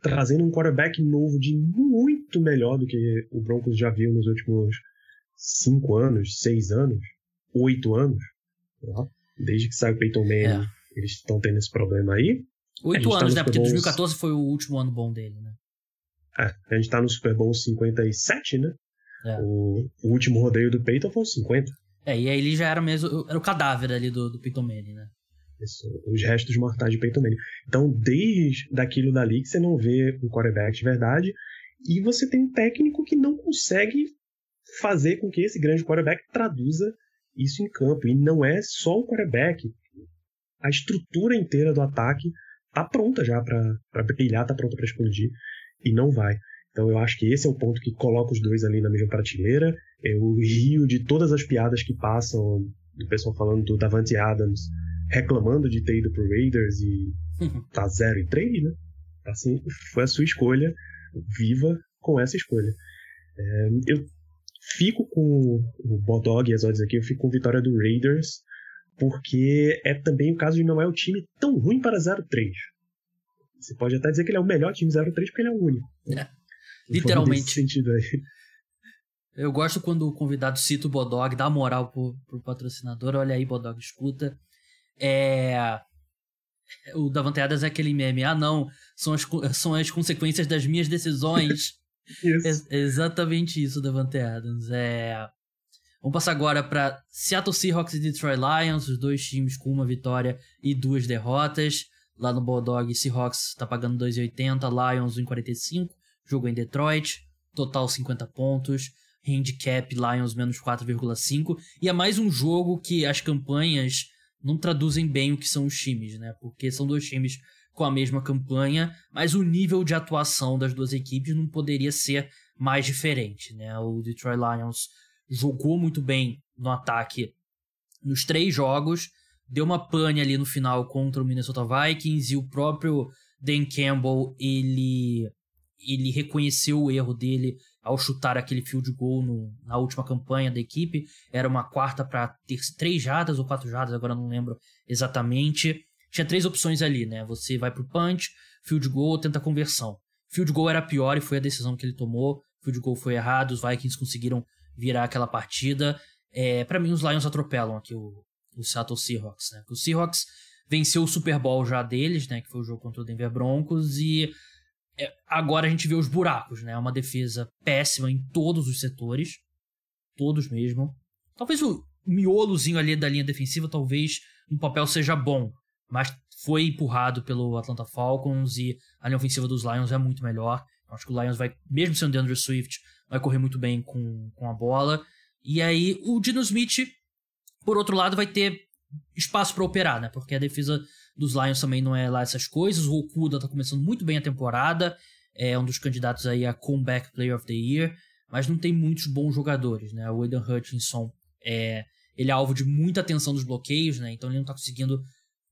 trazendo um quarterback novo de muito melhor do que o Broncos já viu nos últimos cinco anos, seis anos, oito anos. Tá? Desde que saiu o Peyton Manning, é. eles estão tendo esse problema aí. Oito tá anos, tá né? Porque 2014 foi o último ano bom dele, né? É, a gente tá no Super Bowl 57, né? É. O, o, último rodeio do Peyton foi o 50. É, e aí ele já era mesmo. Era o cadáver ali do, do Peyton Manning, né? Os restos mortais de Peyton Manning. Então, desde daquilo dali que você não vê um quarterback de verdade, e você tem um técnico que não consegue fazer com que esse grande quarterback traduza isso em campo. E não é só o quarterback. A estrutura inteira do ataque tá pronta já para brilhar, tá pronta para explodir. E não vai. Então eu acho que esse é o ponto que coloca os dois ali na mesma prateleira. Eu rio de todas as piadas que passam, do pessoal falando do Davante Adams, reclamando de ter ido pro Raiders e tá 0 e 3, né? Assim, foi a sua escolha, viva com essa escolha. É, eu fico com o Bodog e as odds aqui, eu fico com a vitória do Raiders, porque é também o caso de não é o time tão ruim para 0-3. Você pode até dizer que ele é o melhor time 0-3 porque ele é o único. É. Literalmente. sentido aí. Eu gosto quando o convidado cita o Bodog, dá moral pro, pro patrocinador. Olha aí, Bodog, escuta. É. O Davante Adams é aquele meme. Ah, não, são as, são as consequências das minhas decisões. isso. É, exatamente isso, Davante Adams. É. Vamos passar agora para Seattle Seahawks e Detroit Lions, os dois times com uma vitória e duas derrotas. Lá no Bulldog, Seahawks está pagando 2,80, Lions 1,45. Jogo em Detroit, total 50 pontos, handicap Lions menos 4,5. E é mais um jogo que as campanhas não traduzem bem o que são os times, né? Porque são dois times com a mesma campanha, mas o nível de atuação das duas equipes não poderia ser mais diferente, né? O Detroit Lions jogou muito bem no ataque nos três jogos, deu uma pane ali no final contra o Minnesota Vikings e o próprio Dan Campbell, ele ele reconheceu o erro dele ao chutar aquele field goal no, na última campanha da equipe. Era uma quarta para ter três jadas ou quatro jadas, agora não lembro exatamente. Tinha três opções ali, né? Você vai pro punch, field goal ou tenta conversão. Field goal era pior e foi a decisão que ele tomou. Field goal foi errado, os Vikings conseguiram virar aquela partida. É, para mim, os Lions atropelam aqui o, o Seattle Seahawks, né? O Seahawks venceu o Super Bowl já deles, né? Que foi o jogo contra o Denver Broncos e é, agora a gente vê os buracos, né? É uma defesa péssima em todos os setores. Todos mesmo. Talvez o miolozinho ali da linha defensiva, talvez no papel seja bom. Mas foi empurrado pelo Atlanta Falcons e a linha ofensiva dos Lions é muito melhor. Acho que o Lions vai, mesmo sendo Andrew Swift, vai correr muito bem com, com a bola. E aí o Dino Smith, por outro lado, vai ter espaço para operar, né? Porque a defesa dos Lions também não é lá essas coisas. O Okuda tá começando muito bem a temporada, é um dos candidatos aí a Comeback Player of the Year, mas não tem muitos bons jogadores, né? O Aidan Hutchinson é, ele é alvo de muita atenção dos bloqueios, né? Então ele não tá conseguindo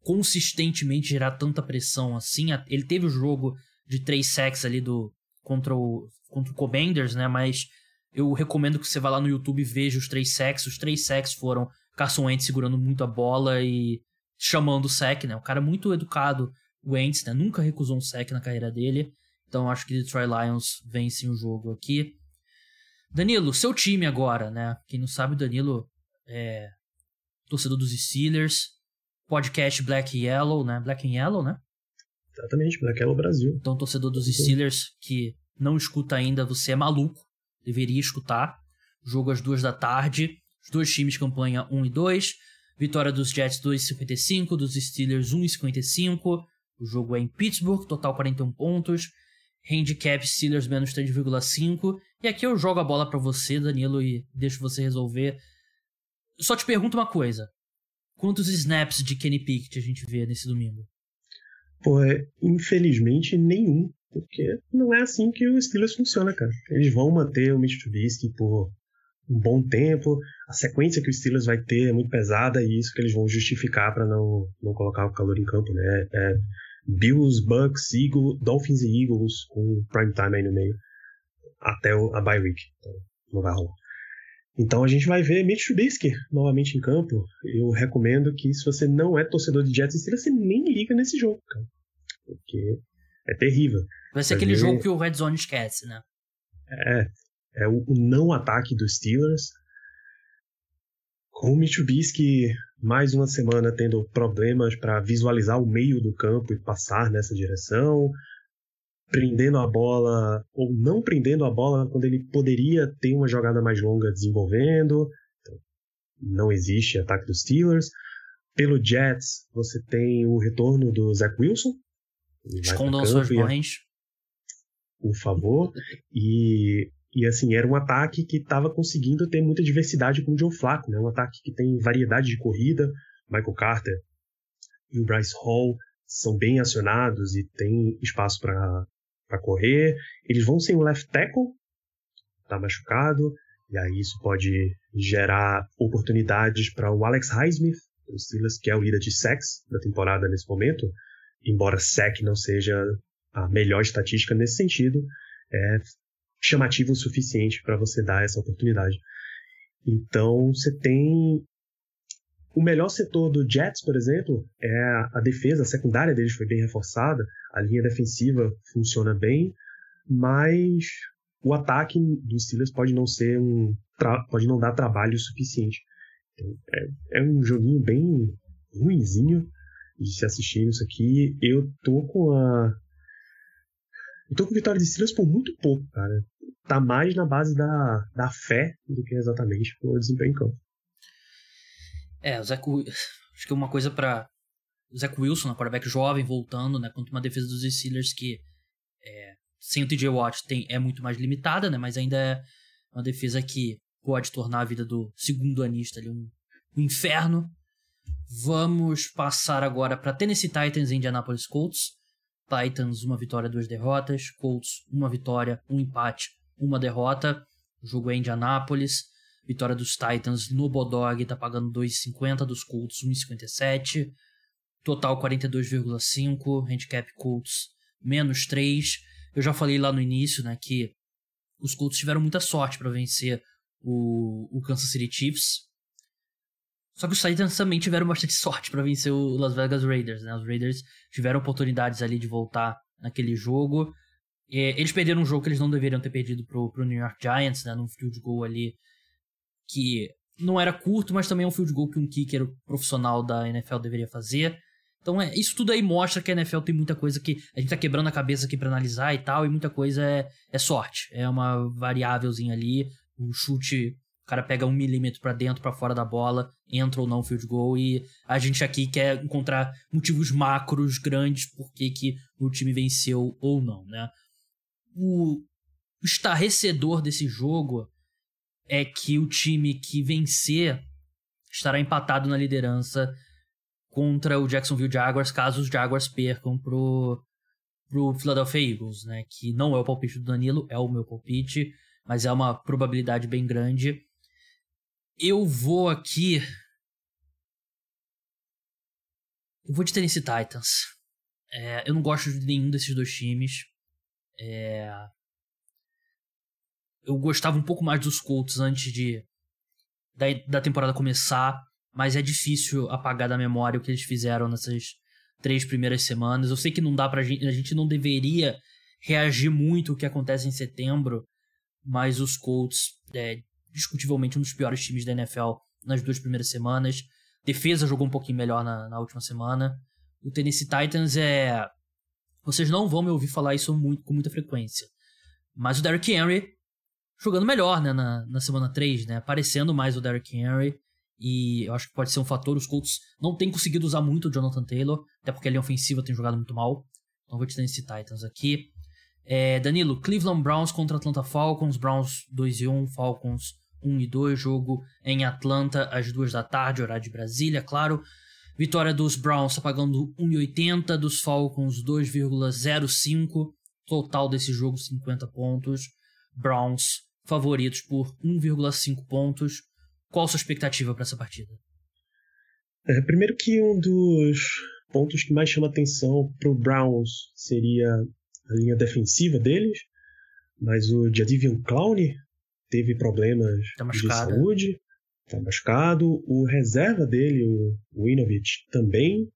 consistentemente gerar tanta pressão assim. Ele teve o jogo de três sacks ali do contra o contra o Commanders, né? Mas eu recomendo que você vá lá no YouTube e veja os três sacks. Os três sacks foram Carson Wentz segurando muito a bola e chamando o sec, né? O cara é muito educado, o Wentz, né? Nunca recusou um sec na carreira dele. Então acho que Detroit Lions vence o jogo aqui. Danilo, seu time agora, né? Quem não sabe, Danilo é torcedor dos Steelers, podcast Black and Yellow, né? Black and Yellow, né? Exatamente, Black Yellow Brasil. Então, torcedor dos Steelers que não escuta ainda, você é maluco. Deveria escutar. Jogo às duas da tarde. Os dois times campanha 1 e 2. Vitória dos Jets 2,55, dos Steelers 1,55. O jogo é em Pittsburgh, total 41 pontos. Handicap Steelers menos 3,5. E aqui eu jogo a bola para você, Danilo, e deixo você resolver. Só te pergunto uma coisa. Quantos snaps de Kenny Pickett a gente vê nesse domingo? Pô, é, infelizmente nenhum. Porque não é assim que o Steelers funciona, cara. Eles vão manter o Mitch Trubisky por um bom tempo. A sequência que o Steelers vai ter é muito pesada e isso que eles vão justificar para não, não colocar o calor em campo, né? É Bills, Bucks, Eagles, Dolphins e Eagles com prime time aí no meio até a bye week. Então, não vai rolar. Então a gente vai ver Mitch Trubisky novamente em campo. Eu recomendo que se você não é torcedor de Jets e Steelers, você nem liga nesse jogo, cara. Porque é terrível. Vai ser aquele jogo que o Red Zone esquece, né? É, é o, o não ataque dos Steelers. Com o Mitsubishi mais uma semana tendo problemas para visualizar o meio do campo e passar nessa direção, prendendo a bola ou não prendendo a bola quando ele poderia ter uma jogada mais longa desenvolvendo. Então, não existe ataque dos Steelers. Pelo Jets, você tem o retorno do Zach Wilson. Escondam suas mães. Por favor. E e assim, era um ataque que estava conseguindo ter muita diversidade com o Joe Flacco, né? Um ataque que tem variedade de corrida. Michael Carter e o Bryce Hall são bem acionados e tem espaço para correr. Eles vão sem o left tackle, tá machucado, e aí isso pode gerar oportunidades para o Alex Highsmith, o Silas, que é o líder de sacks da temporada nesse momento, embora sack não seja a melhor estatística nesse sentido, é, chamativo o suficiente para você dar essa oportunidade. Então, você tem o melhor setor do Jets, por exemplo, é a defesa, a secundária deles foi bem reforçada, a linha defensiva funciona bem, mas o ataque dos Steelers pode não ser um pode não dar trabalho suficiente. Então, é, é um joguinho bem ruinzinho de se assistir isso aqui. Eu tô com a eu tô com vitória de Steelers por muito pouco, cara. Tá mais na base da, da fé do que exatamente pelo desempenho em campo. É, o Zach, acho que uma coisa para o Zach Wilson, quarterback jovem, voltando, né, contra uma defesa dos Steelers que é, sem o TJ Watt tem, é muito mais limitada, né, mas ainda é uma defesa que pode tornar a vida do segundo anista ali um, um inferno. Vamos passar agora para Tennessee Titans e Indianapolis Colts. Titans, uma vitória, duas derrotas. Colts, uma vitória, um empate, uma derrota. O jogo é Indianápolis. Vitória dos Titans no Bodog tá pagando 2,50, dos Colts 1,57. Total 42,5. Handicap Colts menos 3. Eu já falei lá no início, né, que os Colts tiveram muita sorte para vencer o, o Kansas City Chiefs. Só que os Titans também tiveram bastante sorte para vencer o Las Vegas Raiders, né? Os Raiders tiveram oportunidades ali de voltar naquele jogo. E eles perderam um jogo que eles não deveriam ter perdido pro, pro New York Giants, né? Num field goal ali que não era curto, mas também é um field goal que um kicker profissional da NFL deveria fazer. Então, é, isso tudo aí mostra que a NFL tem muita coisa que a gente tá quebrando a cabeça aqui para analisar e tal, e muita coisa é, é sorte. É uma variávelzinha ali. O chute cara pega um milímetro para dentro, para fora da bola, entra ou não field goal, e a gente aqui quer encontrar motivos macros grandes por que, o time venceu ou não, né? O estarrecedor desse jogo é que o time que vencer estará empatado na liderança contra o Jacksonville Jaguars, caso os Jaguars percam pro, pro Philadelphia Eagles, né? Que não é o palpite do Danilo, é o meu palpite, mas é uma probabilidade bem grande. Eu vou aqui. Eu vou de Tennessee Titans. É, eu não gosto de nenhum desses dois times. É, eu gostava um pouco mais dos Colts antes de da, da temporada começar, mas é difícil apagar da memória o que eles fizeram nessas três primeiras semanas. Eu sei que não dá pra gente, a gente não deveria reagir muito ao que acontece em setembro, mas os Colts é, discutivelmente um dos piores times da NFL nas duas primeiras semanas. Defesa jogou um pouquinho melhor na, na última semana. O Tennessee Titans é Vocês não vão me ouvir falar isso muito, com muita frequência. Mas o Derrick Henry jogando melhor, né, na, na semana 3, né? Aparecendo mais o Derrick Henry. E eu acho que pode ser um fator. Os Colts não têm conseguido usar muito o Jonathan Taylor, até porque a linha ofensiva tem jogado muito mal. Então vou te dar esse Titans aqui. É, Danilo, Cleveland Browns contra Atlanta Falcons. Browns 2 e 1, Falcons 1 e 2. Jogo em Atlanta às 2 da tarde, horário de Brasília, claro. Vitória dos Browns está pagando 1,80, dos Falcons 2,05. Total desse jogo 50 pontos. Browns favoritos por 1,5 pontos. Qual a sua expectativa para essa partida? É, primeiro que um dos pontos que mais chama atenção para o Browns seria a linha defensiva deles, mas o Jadivian Clown teve problemas tá de saúde, está machucado. O reserva dele, o Winovich, também.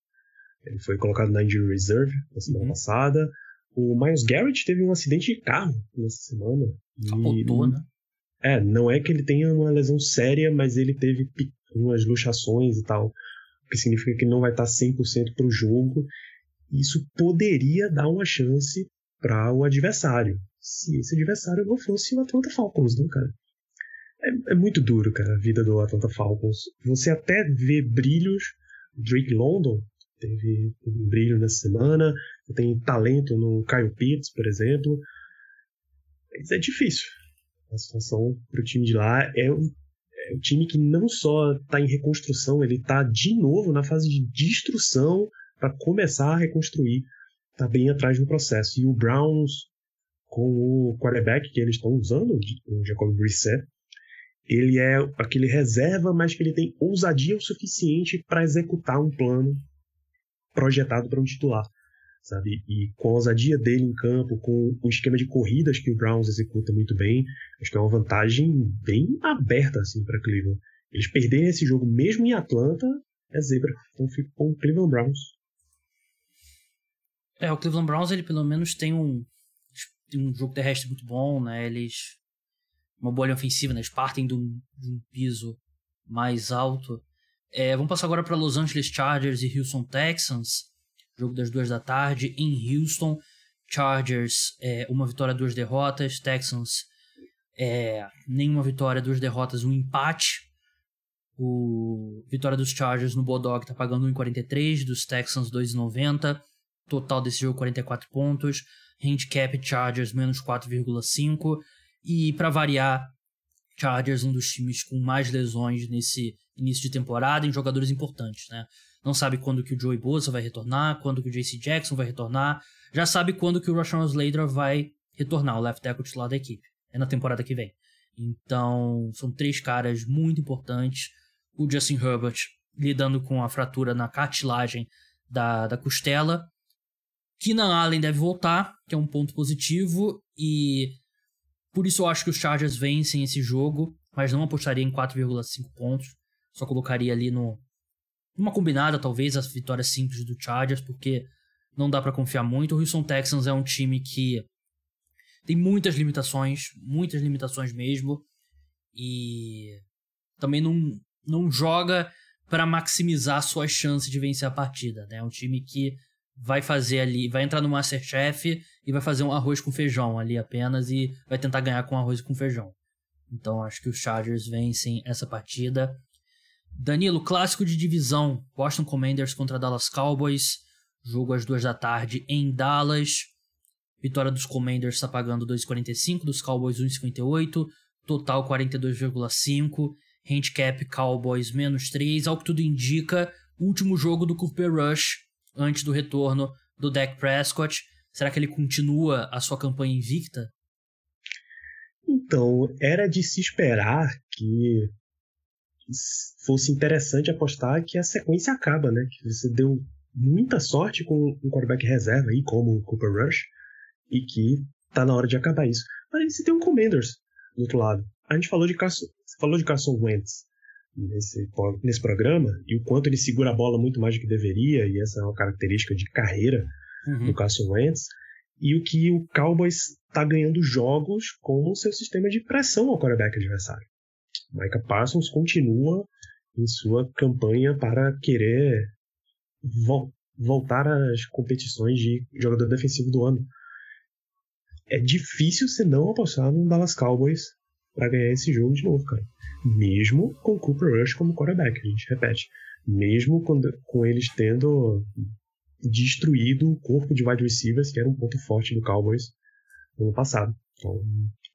Ele foi colocado na injury reserve na semana uhum. passada. O Miles Garrett teve um acidente de carro nessa semana. Capotou, né? É, não é que ele tenha uma lesão séria, mas ele teve umas luxações e tal. O que significa que não vai estar 100% para o jogo. Isso poderia dar uma chance para o adversário. Se esse adversário não fosse o Atlanta Falcons, né, cara? É, é, muito duro, cara, a vida do Atlanta Falcons. Você até vê brilhos. Drake London teve um brilho nessa semana. Tem talento no Kyle Pitts, por exemplo. Mas é difícil. A situação para o time de lá é um, é um time que não só está em reconstrução, ele está de novo na fase de destruição para começar a reconstruir. Está bem atrás do processo. E o Browns, com o quarterback que eles estão usando, o Jacob Brissett, ele é aquele reserva, mas que ele tem ousadia o suficiente para executar um plano projetado para um titular sabe? E com a ousadia dele em campo, com o esquema de corridas que o Browns executa muito bem, acho que é uma vantagem bem aberta assim para Cleveland. Eles perderem esse jogo mesmo em Atlanta é zebra. Com o Cleveland Browns. É, o Cleveland Browns ele pelo menos tem um, um jogo terrestre muito bom, né? Eles uma boa ofensiva, né? Eles partem de um, de um piso mais alto. É, vamos passar agora para Los Angeles Chargers e Houston Texans jogo das duas da tarde, em Houston. Chargers, é, uma vitória, duas derrotas. Texans, é, nenhuma vitória, duas derrotas, um empate. O vitória dos Chargers no Bodog tá pagando 1,43, dos Texans 2,90. Total desse jogo 44 pontos. Handicap Chargers menos 4,5. E para variar, Chargers um dos times com mais lesões nesse início de temporada em jogadores importantes, né? não sabe quando que o Joey Bosa vai retornar, quando que o JC Jackson vai retornar, já sabe quando que o Rashawn Slater vai retornar, o left tackle titular da equipe. É na temporada que vem. Então, são três caras muito importantes. O Justin Herbert lidando com a fratura na cartilagem da, da costela. Keenan Allen deve voltar, que é um ponto positivo, e por isso eu acho que os Chargers vencem esse jogo, mas não apostaria em 4,5 pontos. Só colocaria ali no uma combinada, talvez, as vitórias simples do Chargers, porque não dá para confiar muito. O Houston Texans é um time que tem muitas limitações, muitas limitações mesmo, e também não, não joga para maximizar suas chances de vencer a partida. Né? É um time que vai fazer ali, vai entrar no Masterchef e vai fazer um arroz com feijão ali apenas e vai tentar ganhar com arroz com feijão. Então acho que os Chargers vencem essa partida. Danilo, clássico de divisão. Washington Commanders contra Dallas Cowboys. Jogo às duas da tarde em Dallas. Vitória dos Commanders está pagando 2,45, dos Cowboys 1,58. Total 42,5. Handicap Cowboys menos 3. Ao que tudo indica, último jogo do Cooper Rush antes do retorno do Dak Prescott. Será que ele continua a sua campanha invicta? Então, era de se esperar que fosse interessante apostar que a sequência acaba, né? Que você deu muita sorte com um quarterback reserva aí, como o Cooper Rush, e que tá na hora de acabar isso. Mas você tem um Commanders do outro lado. A gente falou de Carson, falou de Carson Wentz nesse, nesse programa, e o quanto ele segura a bola muito mais do que deveria, e essa é uma característica de carreira uhum. do Carson Wentz, e o que o Cowboys está ganhando jogos com o seu sistema de pressão ao quarterback adversário. Micah Parsons continua em sua campanha para querer vo voltar às competições de jogador defensivo do ano. É difícil você não apostar no Dallas Cowboys para ganhar esse jogo de novo, cara. Mesmo com Cooper Rush como quarterback, a gente repete. Mesmo com, com eles tendo destruído o corpo de wide receivers, que era um ponto forte do Cowboys no ano passado. Então,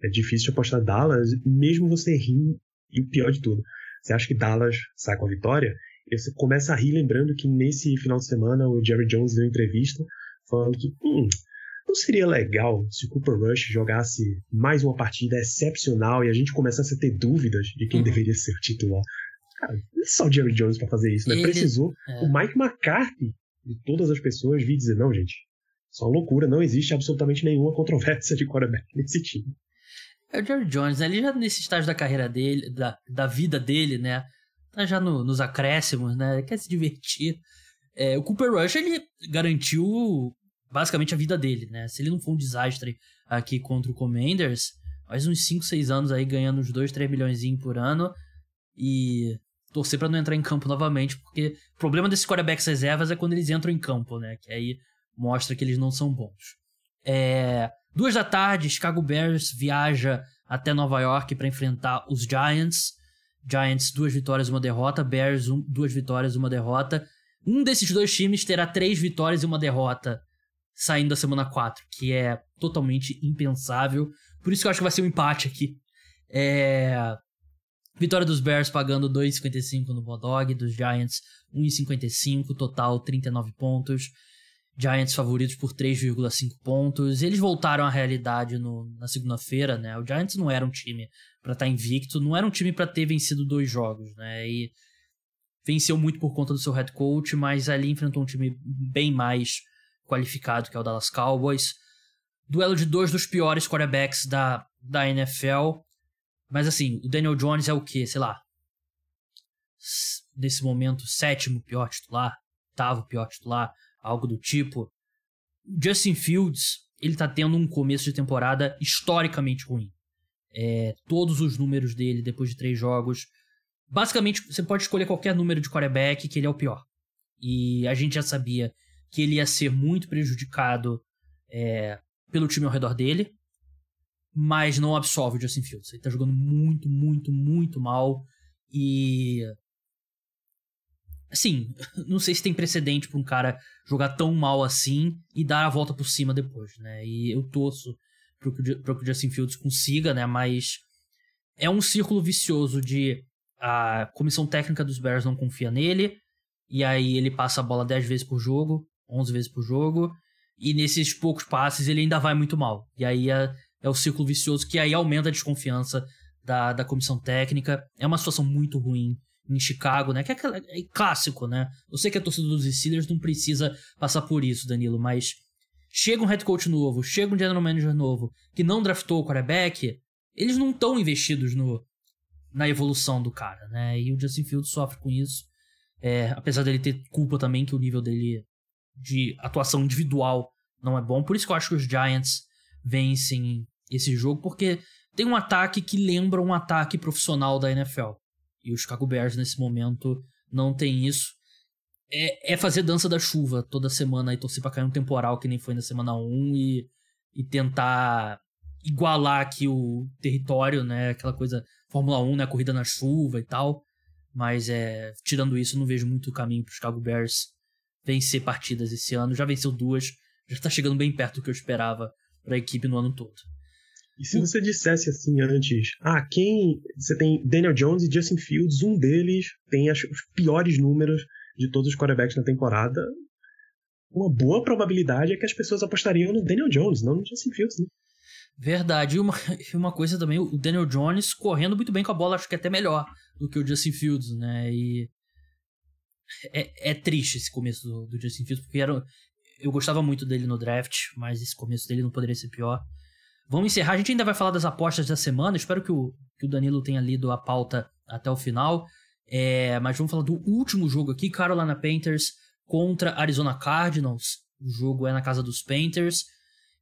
é difícil apostar Dallas, mesmo você rir, e o pior de tudo, você acha que Dallas sai com a vitória, e você começa a rir lembrando que nesse final de semana o Jerry Jones deu entrevista falando que hum, não seria legal se o Cooper Rush jogasse mais uma partida excepcional e a gente começasse a ter dúvidas de quem uhum. deveria ser o titular. Cara, não é só o Jerry Jones para fazer isso, né? Ele... Precisou é. o Mike McCarthy de todas as pessoas vir dizer, não, gente, só loucura, não existe absolutamente nenhuma controvérsia de quarterback nesse time. É o Jerry Jones, né? Ele já nesse estágio da carreira dele, da, da vida dele, né? Tá já no, nos acréscimos, né? Ele quer se divertir. É, o Cooper Rush, ele garantiu basicamente a vida dele, né? Se ele não for um desastre aqui contra o Commanders, faz uns 5, 6 anos aí ganhando uns 2, 3 milhões por ano e torcer para não entrar em campo novamente, porque o problema desses quarterbacks reservas é quando eles entram em campo, né? Que aí mostra que eles não são bons. É, duas da tarde, Chicago Bears viaja até Nova York para enfrentar os Giants. Giants, duas vitórias uma derrota. Bears, um, duas vitórias uma derrota. Um desses dois times terá três vitórias e uma derrota saindo da semana 4, que é totalmente impensável. Por isso que eu acho que vai ser um empate aqui. É... Vitória dos Bears pagando 2,55 no Bodog, dos Giants 1,55, total 39 pontos. Giants favoritos por 3,5 pontos. Eles voltaram à realidade no, na segunda-feira, né? O Giants não era um time para estar tá invicto, não era um time para ter vencido dois jogos, né? E venceu muito por conta do seu head coach, mas ali enfrentou um time bem mais qualificado, que é o Dallas Cowboys. Duelo de dois dos piores quarterbacks da, da NFL. Mas assim, o Daniel Jones é o quê? Sei lá. Nesse momento, sétimo pior titular, oitavo pior titular algo do tipo. Justin Fields, ele tá tendo um começo de temporada historicamente ruim. É, todos os números dele depois de três jogos. Basicamente, você pode escolher qualquer número de quarterback que ele é o pior. E a gente já sabia que ele ia ser muito prejudicado é, pelo time ao redor dele, mas não absolve o Justin Fields. Ele tá jogando muito, muito, muito mal. E Assim, não sei se tem precedente para um cara jogar tão mal assim e dar a volta por cima depois, né? E eu torço para que o Justin Fields consiga, né? Mas é um círculo vicioso de a comissão técnica dos Bears não confia nele, e aí ele passa a bola 10 vezes por jogo, 11 vezes por jogo, e nesses poucos passes ele ainda vai muito mal. E aí é, é o círculo vicioso que aí aumenta a desconfiança da, da comissão técnica. É uma situação muito ruim em Chicago, né? Que é, é clássico, né? Eu sei que a torcida dos Steelers não precisa passar por isso, Danilo, mas chega um head coach novo, chega um general manager novo que não draftou o quarterback, eles não estão investidos no, na evolução do cara, né? E o Justin Fields sofre com isso. É, apesar dele ter culpa também que o nível dele de atuação individual não é bom. Por isso que eu acho que os Giants vencem esse jogo, porque tem um ataque que lembra um ataque profissional da NFL. E o Chicago Bears nesse momento não tem isso. É, é fazer dança da chuva toda semana e torcer pra cair um temporal que nem foi na semana 1 e, e tentar igualar aqui o território, né? Aquela coisa Fórmula 1, né? Corrida na chuva e tal. Mas é, tirando isso, não vejo muito caminho pro Chicago Bears vencer partidas esse ano. Já venceu duas, já tá chegando bem perto do que eu esperava para a equipe no ano todo. E se você dissesse assim antes, ah, quem. Você tem Daniel Jones e Justin Fields, um deles tem os piores números de todos os quarterbacks na temporada. Uma boa probabilidade é que as pessoas apostariam no Daniel Jones, não no Justin Fields, né? Verdade. E uma, uma coisa também, o Daniel Jones correndo muito bem com a bola, acho que é até melhor do que o Justin Fields, né? E. É, é triste esse começo do, do Justin Fields, porque era, eu gostava muito dele no draft, mas esse começo dele não poderia ser pior. Vamos encerrar. A gente ainda vai falar das apostas da semana. Espero que o, que o Danilo tenha lido a pauta até o final. É, mas vamos falar do último jogo aqui: Carolina Panthers contra Arizona Cardinals. O jogo é na casa dos Panthers.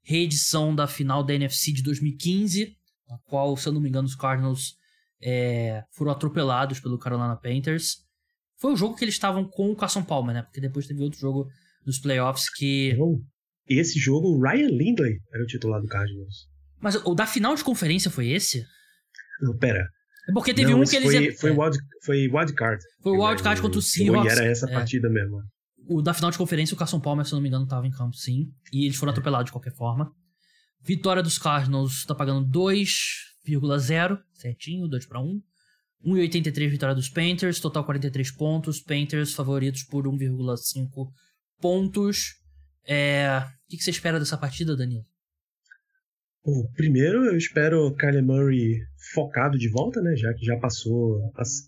Reedição da final da NFC de 2015, na qual, se eu não me engano, os Cardinals é, foram atropelados pelo Carolina Panthers. Foi o jogo que eles estavam com o Carson Palmer, né? Porque depois teve outro jogo nos playoffs que. Não. Esse jogo, o Ryan Lindley era o titular do Cardinals. Mas o da final de conferência foi esse? Não, pera. É porque teve não, um que eles. Foi, foi, é. wild, foi wildcard. Foi o wildcard contra o Seahawks. E era essa é. partida mesmo. O da final de conferência, o Carson Palmer, se eu não me engano, estava em campo, sim. E eles foram atropelados de qualquer forma. Vitória dos Cardinals tá pagando 2,0, certinho, 2 para 1. 1,83 vitória dos Panthers, total 43 pontos. Panthers favoritos por 1,5 pontos. É... O que você espera dessa partida, Danilo? Bom, primeiro eu espero o Kyler Murray focado de volta, né? Já que já passou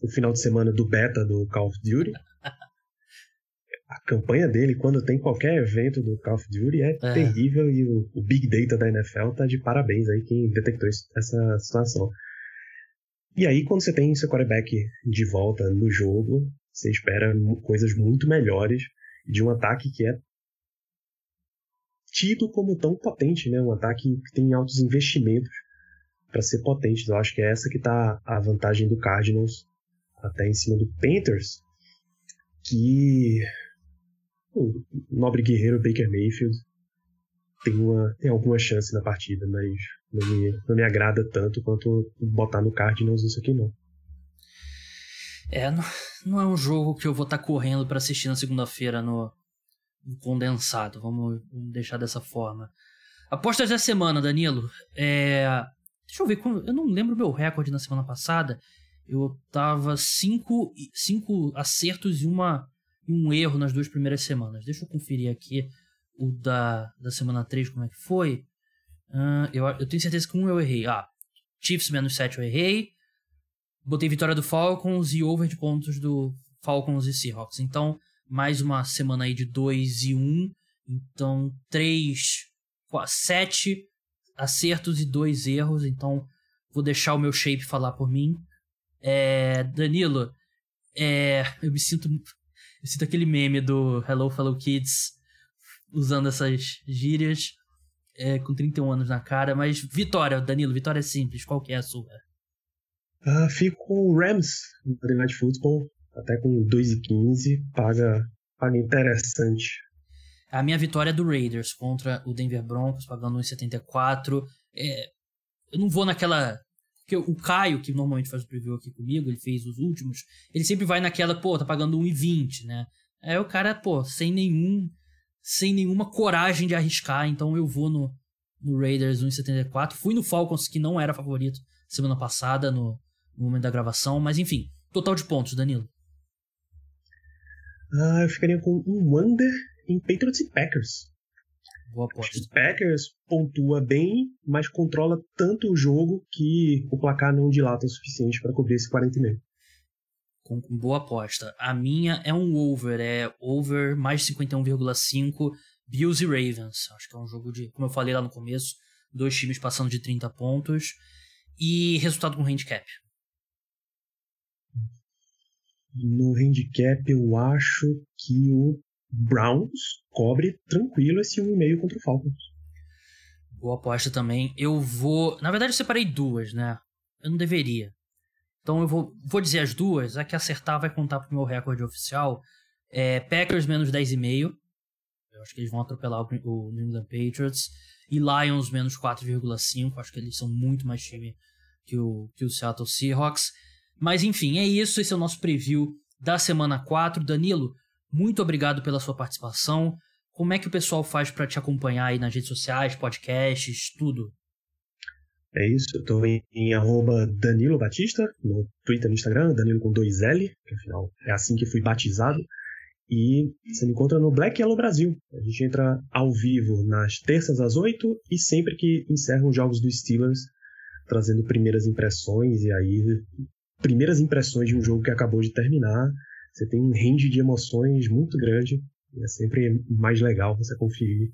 o final de semana do beta do Call of Duty. a campanha dele, quando tem qualquer evento do Call of Duty, é, é. terrível e o, o, Big Data da NFL tá de parabéns aí quem detectou essa situação. E aí, quando você tem seu quarterback de volta no jogo, você espera coisas muito melhores de um ataque que é tido como tão potente, né? Um ataque que tem altos investimentos para ser potente. Eu acho que é essa que tá a vantagem do Cardinals até em cima do Panthers, que o nobre guerreiro Baker Mayfield tem, uma, tem alguma chance na partida, mas não me, não me agrada tanto quanto botar no Cardinals isso aqui não. É, não, não é um jogo que eu vou estar tá correndo para assistir na segunda-feira no, no, condensado, vamos, vamos, deixar dessa forma. Apostas da semana, Danilo. É, deixa eu ver, eu não lembro meu recorde na semana passada. Eu tava cinco, cinco acertos e uma um erro nas duas primeiras semanas. Deixa eu conferir aqui o da, da semana 3, como é que foi. Eu, eu tenho certeza que um eu errei. Ah, Chiefs menos 7 eu errei. Botei vitória do Falcons e over de pontos do Falcons e Seahawks. Então, mais uma semana aí de 2 e 1. Um. Então, 3, 7 acertos e 2 erros. Então, vou deixar o meu shape falar por mim. É, Danilo, é, eu me sinto eu sinto aquele meme do Hello Fellow Kids usando essas gírias é, com 31 anos na cara. Mas vitória, Danilo, vitória simples. Qual que é a sua? Ah, fico com o Rams no Monday Night Football. Até com 2,15. Paga, paga interessante. A minha vitória é do Raiders contra o Denver Broncos, pagando 1,74. É, eu não vou naquela porque o Caio, que normalmente faz o preview aqui comigo, ele fez os últimos, ele sempre vai naquela, pô, tá pagando 1,20, né? Aí o cara, pô, sem nenhum. Sem nenhuma coragem de arriscar, então eu vou no, no Raiders 1,74. Fui no Falcons, que não era favorito semana passada, no, no momento da gravação, mas enfim, total de pontos, Danilo. Ah, eu ficaria com um under em Patriots e Packers. Boa aposta. Os Packers pontua bem, mas controla tanto o jogo que o placar não dilata o suficiente para cobrir esse 40 e meio. Com, boa aposta. A minha é um over, é over mais 51,5 Bills e Ravens. Acho que é um jogo de, como eu falei lá no começo, dois times passando de 30 pontos e resultado com handicap. No handicap eu acho que o Browns cobre tranquilo esse 1,5 contra o Falcons. Boa aposta também. Eu vou. Na verdade, eu separei duas, né? Eu não deveria. Então eu vou, vou dizer as duas. A que acertar vai contar pro meu recorde oficial. É Packers menos 10,5. Eu acho que eles vão atropelar o, New England Patriots. E Lions menos 4,5. Acho que eles são muito mais time que o, que o Seattle Seahawks. Mas enfim, é isso. Esse é o nosso preview da semana 4. Danilo, muito obrigado pela sua participação. Como é que o pessoal faz para te acompanhar aí nas redes sociais, podcasts, tudo? É isso, eu tô em, em Danilo Batista, no Twitter e no Instagram, Danilo com dois L, que afinal é assim que fui batizado. E você me encontra no Black Yellow Brasil. A gente entra ao vivo nas terças às oito e sempre que encerram os jogos do Steelers, trazendo primeiras impressões e aí primeiras impressões de um jogo que acabou de terminar você tem um range de emoções muito grande. E é sempre mais legal você conferir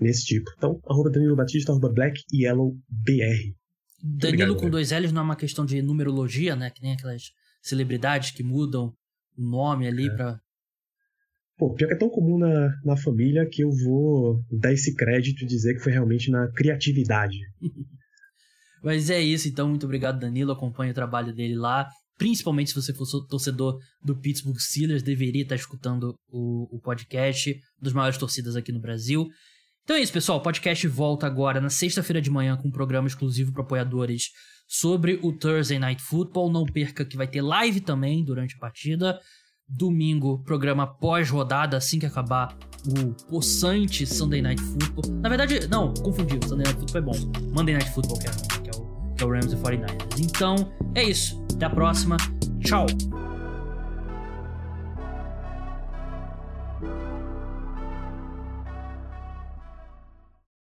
nesse tipo. Então, arroba Danilo Batista, arroba Black Yellow BR. Danilo com dois L's não é uma questão de numerologia, né? Que nem aquelas celebridades que mudam o nome ali é. pra. Pô, pior que é tão comum na, na família que eu vou dar esse crédito e dizer que foi realmente na criatividade. Mas é isso, então, muito obrigado, Danilo. Acompanhe o trabalho dele lá Principalmente se você for torcedor do Pittsburgh Steelers, deveria estar escutando o, o podcast dos maiores torcidas aqui no Brasil. Então é isso, pessoal. O podcast volta agora na sexta-feira de manhã com um programa exclusivo para apoiadores sobre o Thursday Night Football. Não perca que vai ter live também durante a partida. Domingo, programa pós-rodada, assim que acabar o possante Sunday Night Football. Na verdade, não, confundi. O Sunday Night Football é bom. Monday Night Football, que é, que é, o, que é o Rams e 49ers. Então, é isso. Até a próxima. Tchau.